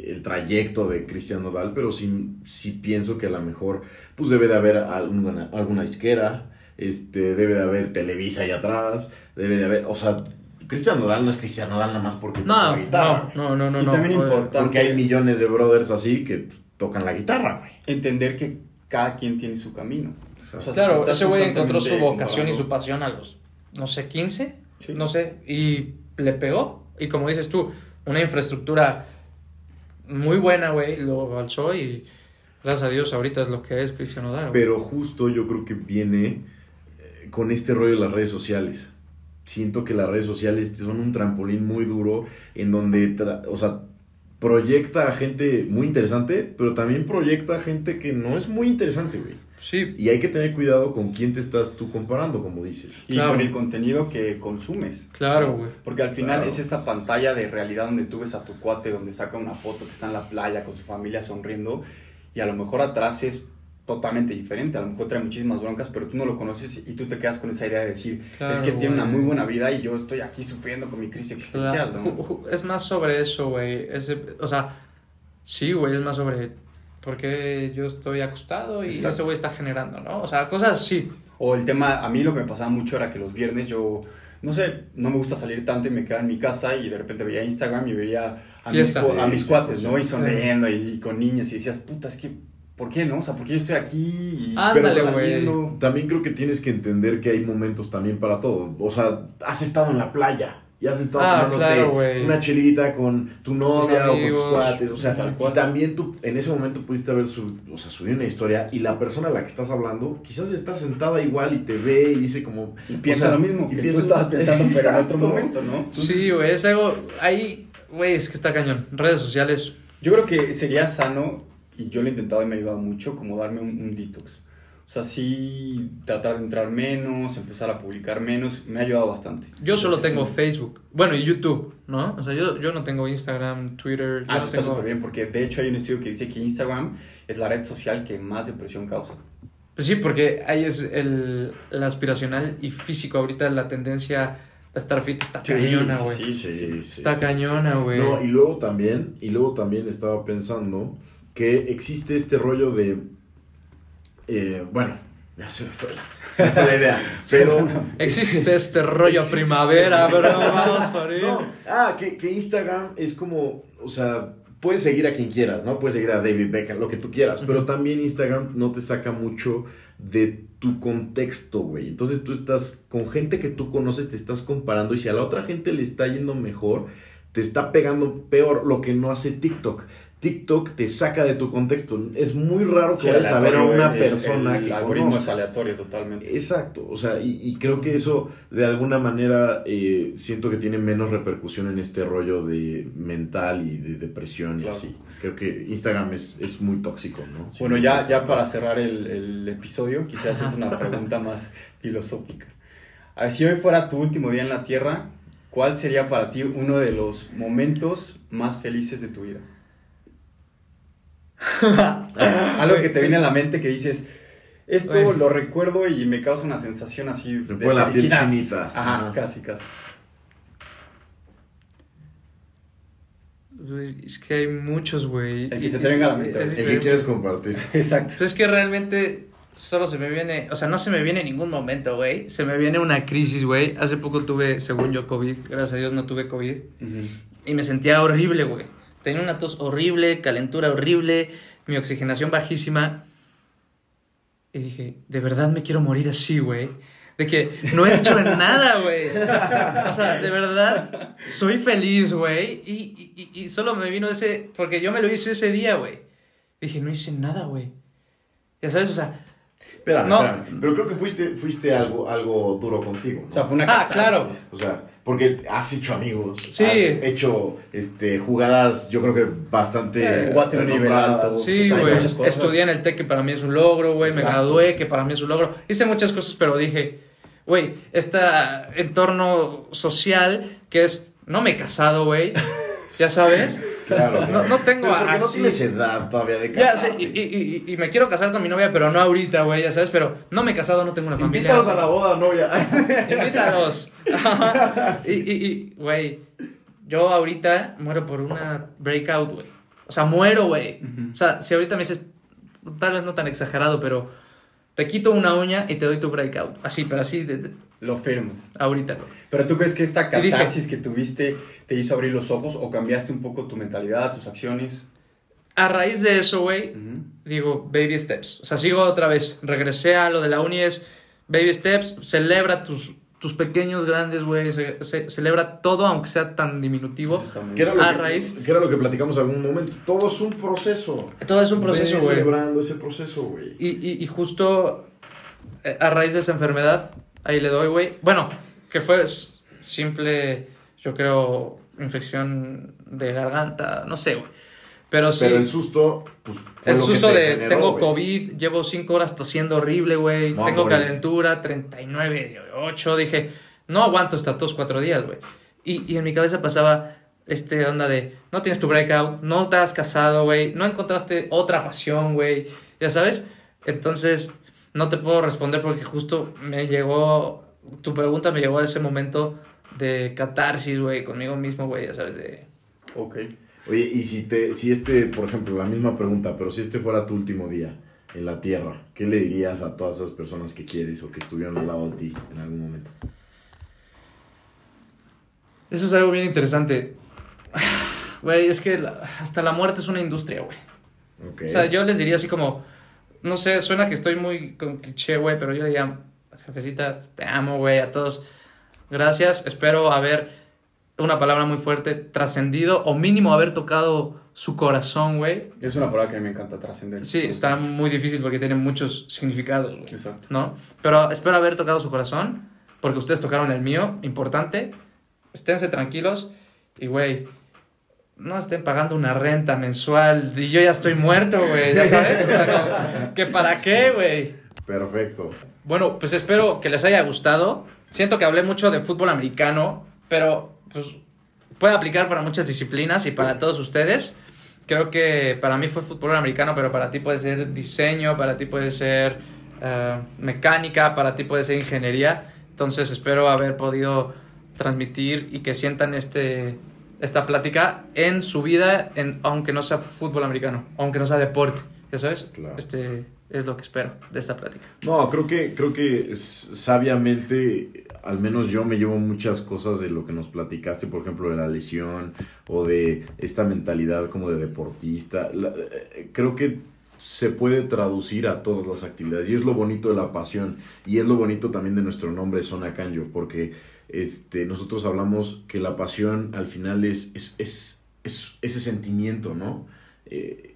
el trayecto de Cristian Nodal, pero sí, sí pienso que a lo mejor, pues debe de haber alguna, alguna disquera, este, debe de haber Televisa ahí atrás, debe de haber, o sea, Cristian Nodal no es Cristian Nodal nada más porque toca No, la guitarra. no, no, no, no. Y no, también güey. importante- Porque hay millones de brothers así que tocan la guitarra, güey. Entender que cada quien tiene su camino. O sea, Claro, ese güey encontró su vocación y su pasión a los, no sé, 15, Sí. no sé, y le pegó. Y como dices tú, una infraestructura muy buena, güey, lo alzó y gracias a Dios ahorita es lo que es Cristiano güey. Pero justo yo creo que viene eh, con este rollo de las redes sociales. Siento que las redes sociales son un trampolín muy duro en donde, o sea, proyecta a gente muy interesante, pero también proyecta a gente que no es muy interesante, güey. Sí, Y hay que tener cuidado con quién te estás tú comparando, como dices. Y Claro. con el contenido que consumes. claro, güey. Porque al final Claro. es esta pantalla de realidad donde tú ves a tu cuate, donde saca una foto que está en la playa con su familia sonriendo y a lo mejor atrás es totalmente diferente. A lo mejor trae muchísimas broncas, pero tú no lo conoces y tú te quedas con esa idea de decir, Claro, es que tiene una muy buena vida y yo estoy aquí sufriendo con mi crisis existencial, Es más sobre eso, güey. Ese- O sea, sí, güey, es más sobre por qué yo estoy acostado y Exacto. ese güey está generando, ¿no? O sea, cosas así. O el tema, a mí lo que me pasaba mucho era que los viernes yo, no sé, no me gusta salir tanto y me quedaba en mi casa y de repente veía Instagram y veía a, mis, a sí, cuates, sí. ¿no? Y sonriendo y, y con niñas y decías, puta, es que, ¿por qué no? O sea, ¿por qué yo estoy aquí? Y, Ándale, pero güey. También creo que tienes que entender que hay momentos también para todo. O sea, has estado en la playa y has estado Ah, tomándote claro, una chelita con tu novia o con tus cuates. O sea, tal y también tú en ese momento pudiste haber su, o sea, subido una historia y la persona a la que estás hablando quizás está sentada igual y te ve y dice como... Y piensa o sea, lo mismo y que piensa- tú estabas pensando, pero en otro momento, ¿no? Sí, güey, es algo. Ahí, güey, es que está cañón. Redes sociales. Yo creo que sería sano, y yo lo he intentado y me ha ayudado mucho, como darme un, un detox. O sea, sí tratar de entrar menos, empezar a publicar menos, me ha ayudado bastante. Yo solo Entonces, tengo sí. Facebook. Bueno, y YouTube, ¿no? O sea, yo, yo no tengo Instagram, Twitter. Ah, eso está súper bien, porque de hecho hay un estudio que dice que Instagram es la red social que más depresión causa. Pues sí, porque ahí es el, el aspiracional y físico. Ahorita la tendencia a estar fit está Sí, cañona, güey. sí, sí, sí. Está cañona, güey. No, y luego también, y luego también estaba pensando que existe este rollo de, eh, bueno, ya se me fue, la- se me fue la idea, pero... Existe este rollo Existe primavera. Vamos por. No, ah, que, que Instagram es como, o sea, puedes seguir a quien quieras, ¿no? Puedes seguir a David Beckham, lo que tú quieras, pero también Instagram no te saca mucho de tu contexto, güey. Entonces tú estás con gente que tú conoces, te estás comparando y si a la otra gente le está yendo mejor, te está pegando peor lo que no hace TikTok. TikTok te saca de tu contexto. Es muy raro que Sí, vayas a ver a una el- persona el, que algoritmo es aleatorio totalmente. Exacto, o sea, y, y creo que eso de alguna manera eh, siento que tiene menos repercusión en este rollo de mental y de depresión Claro. y así. Creo que Instagram es, es muy tóxico, ¿no? Bueno, ya, ya para cerrar el, el episodio, quisiera hacerte una pregunta más filosófica. A ver, si hoy fuera tu último día en la Tierra, ¿cuál sería para ti uno de los momentos más felices de tu vida? Algo que te viene a la mente que dices, esto lo recuerdo y me causa una sensación así de la piel chinita. Ajá, Ajá. casi, casi. Güey, Es que hay muchos, güey. El que se te venga a la mente, Es el que quieres compartir. Exacto. Pues es que realmente solo se me viene, o sea, no se me viene ningún momento, güey. Se me viene una crisis, güey. Hace poco tuve, según yo, COVID. Gracias a Dios no tuve COVID. Y me sentía horrible, güey. Tenía una tos horrible, calentura horrible, mi oxigenación bajísima. Y dije, de verdad me quiero morir así, güey. De que no he hecho nada, güey. O sea, de verdad, soy feliz, güey. Y, y, y solo me vino ese, porque yo me lo hice ese día, güey. Dije, no hice nada, güey. Ya sabes, o sea, Espérame, No. espérame. Pero creo que fuiste, fuiste algo, algo duro contigo. ¿no? O sea, fue una Ah, claro. O sea, porque has hecho amigos. Sí. Has hecho este, jugadas, yo creo que bastante. Eh, jugaste un nivel alto. Sí, güey. Estudié en el TEC, que para mí es un logro, güey. Me gradué, que para mí es un logro. Hice muchas cosas, pero dije, güey, este entorno social que es. No me he casado, güey. Ya sabes. Claro, No- claro. no tengo Pero porque no así- tienes edad todavía de sé, y, y- y- y me quiero casar con mi novia, pero no ahorita, güey, ya sabes. Pero no me he casado, no tengo una familia. Invítalos a la boda, novia. Invítalos. y, y, y, güey, yo ahorita muero por una breakout, güey. O sea, muero, güey. O sea, si ahorita me dices, tal vez no tan exagerado, pero te quito una uña y te doy tu breakout. Así, pero así, de, de- Lo firmas. ahorita, güey. Pero tú crees que esta dije- catarsis que tuviste te hizo abrir los ojos o cambiaste un poco tu mentalidad, tus acciones? A raíz de eso, güey, digo, baby steps. O sea, sigo otra vez. Regresé a lo de la uni, es baby steps. Celebra tus, tus pequeños, grandes, güey. ce- celebra todo, aunque sea tan diminutivo. ¿Qué era, lo A que, raíz. qué era lo que platicamos en algún momento? Todo es un proceso. Todo es un proceso, güey. celebrando ese proceso, güey. Y, y, y justo eh, a raíz de esa enfermedad, ahí le doy, güey. Bueno, que fue simple, yo creo, infección de garganta, no sé, güey. Pero sí. Pero el susto, pues. fue El lo que susto te de generó, tengo güey. COVID, llevo cinco horas tosiendo horrible, güey. No, tengo morir. calentura, 39, 8. Dije, no aguanto esta tos cuatro días, güey. Y, y en mi cabeza pasaba este onda de, no tienes tu breakout, no te has casado, güey, no encontraste otra pasión, güey. Ya sabes. Entonces, no te puedo responder porque justo me llegó, tu pregunta me llegó a ese momento de catarsis, güey, conmigo mismo, güey, ya sabes, de... Ok. Oye, y si te, si este, por ejemplo, la misma pregunta, pero si este fuera tu último día en la Tierra, ¿qué le dirías a todas esas personas que quieres o que estuvieron al lado de ti en algún momento? Eso es algo bien interesante. Güey, es que la- hasta la muerte es una industria, güey. O sea, yo les diría así como, no sé, suena que estoy muy con cliché, güey, pero yo le diría, jefecita, te amo, güey, a todos. Gracias, espero haber, una palabra muy fuerte, trascendido o mínimo haber tocado su corazón, güey. Es una palabra que a mí me encanta trascender. Sí, está muy difícil porque tiene muchos significados, güey. Exacto. ¿no? Pero espero haber tocado su corazón, porque ustedes tocaron el mío, importante. Esténse tranquilos y, güey, no estén pagando una renta mensual y yo ya estoy muerto, güey, ya sabes. O sea, no, ¿que para qué, güey? Perfecto. Bueno, pues espero que les haya gustado. Siento que hablé mucho de fútbol americano, pero pues puede aplicar para muchas disciplinas y para todos ustedes. Creo que para mí fue fútbol americano, pero para ti puede ser diseño, para ti puede ser eh, mecánica, para ti puede ser ingeniería. Entonces espero haber podido transmitir y que sientan este, esta plática en su vida, en, aunque no sea fútbol americano, aunque no sea deporte. ¿Ya sabes? Claro. Este es lo que espero de esta plática. No, creo que, creo que sabiamente, al menos yo me llevo muchas cosas de lo que nos platicaste, por ejemplo, de la lesión o de esta mentalidad como de deportista. Eh, creo que se puede traducir a todas las actividades y es lo bonito de la pasión y es lo bonito también de nuestro nombre Zona Canyo, porque este, nosotros hablamos que la pasión al final es, es, es, es ese sentimiento, ¿no? Eh,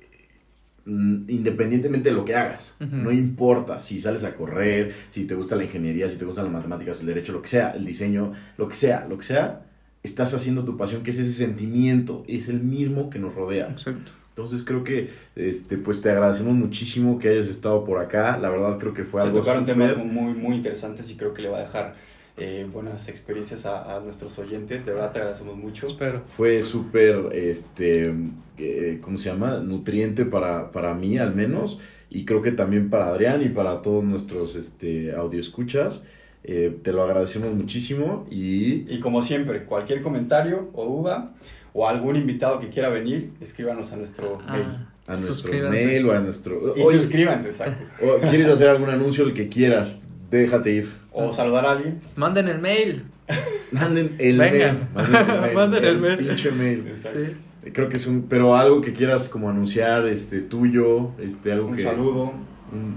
independientemente de lo que hagas, no importa si sales a correr, si te gusta la ingeniería, si te gustan las matemáticas, el derecho, lo que sea, el diseño, lo que sea, lo que sea, estás haciendo tu pasión, que es ese sentimiento, es el mismo que nos rodea. Exacto. Entonces creo que este pues te agradecemos muchísimo que hayas estado por acá. La verdad creo que fue Se algo tocaron temas muy, muy interesantes y creo que le va a dejar eh, buenas experiencias a, a nuestros oyentes. De verdad te agradecemos mucho. Espero. fue súper este eh, ¿cómo se llama? nutriente para, para mí al menos y creo que también para Adrián y para todos nuestros este audio escuchas. te lo agradecemos muchísimo y Y como siempre, cualquier comentario o duda o algún invitado que quiera venir, escríbanos a nuestro mail. Ah, a nuestro mail o a nuestro Y Oye, suscríbanse, exacto. o ¿Quieres hacer algún anuncio el que quieras? Déjate ir. O saludar a alguien. Manden el mail. Manden el Venga. mail. Manden el mail. Manden el mail. pinche mail. Exacto. Sí. Creo que es un, pero algo que quieras como anunciar, este, tuyo, este, algo Un que. saludo. un-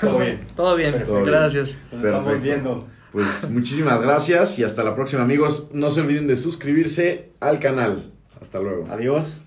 Todo bien. Todo bien. Perfecto. Gracias. Nos estamos viendo. Pues muchísimas gracias y hasta la próxima amigos. No se olviden de suscribirse al canal. Hasta luego. Adiós.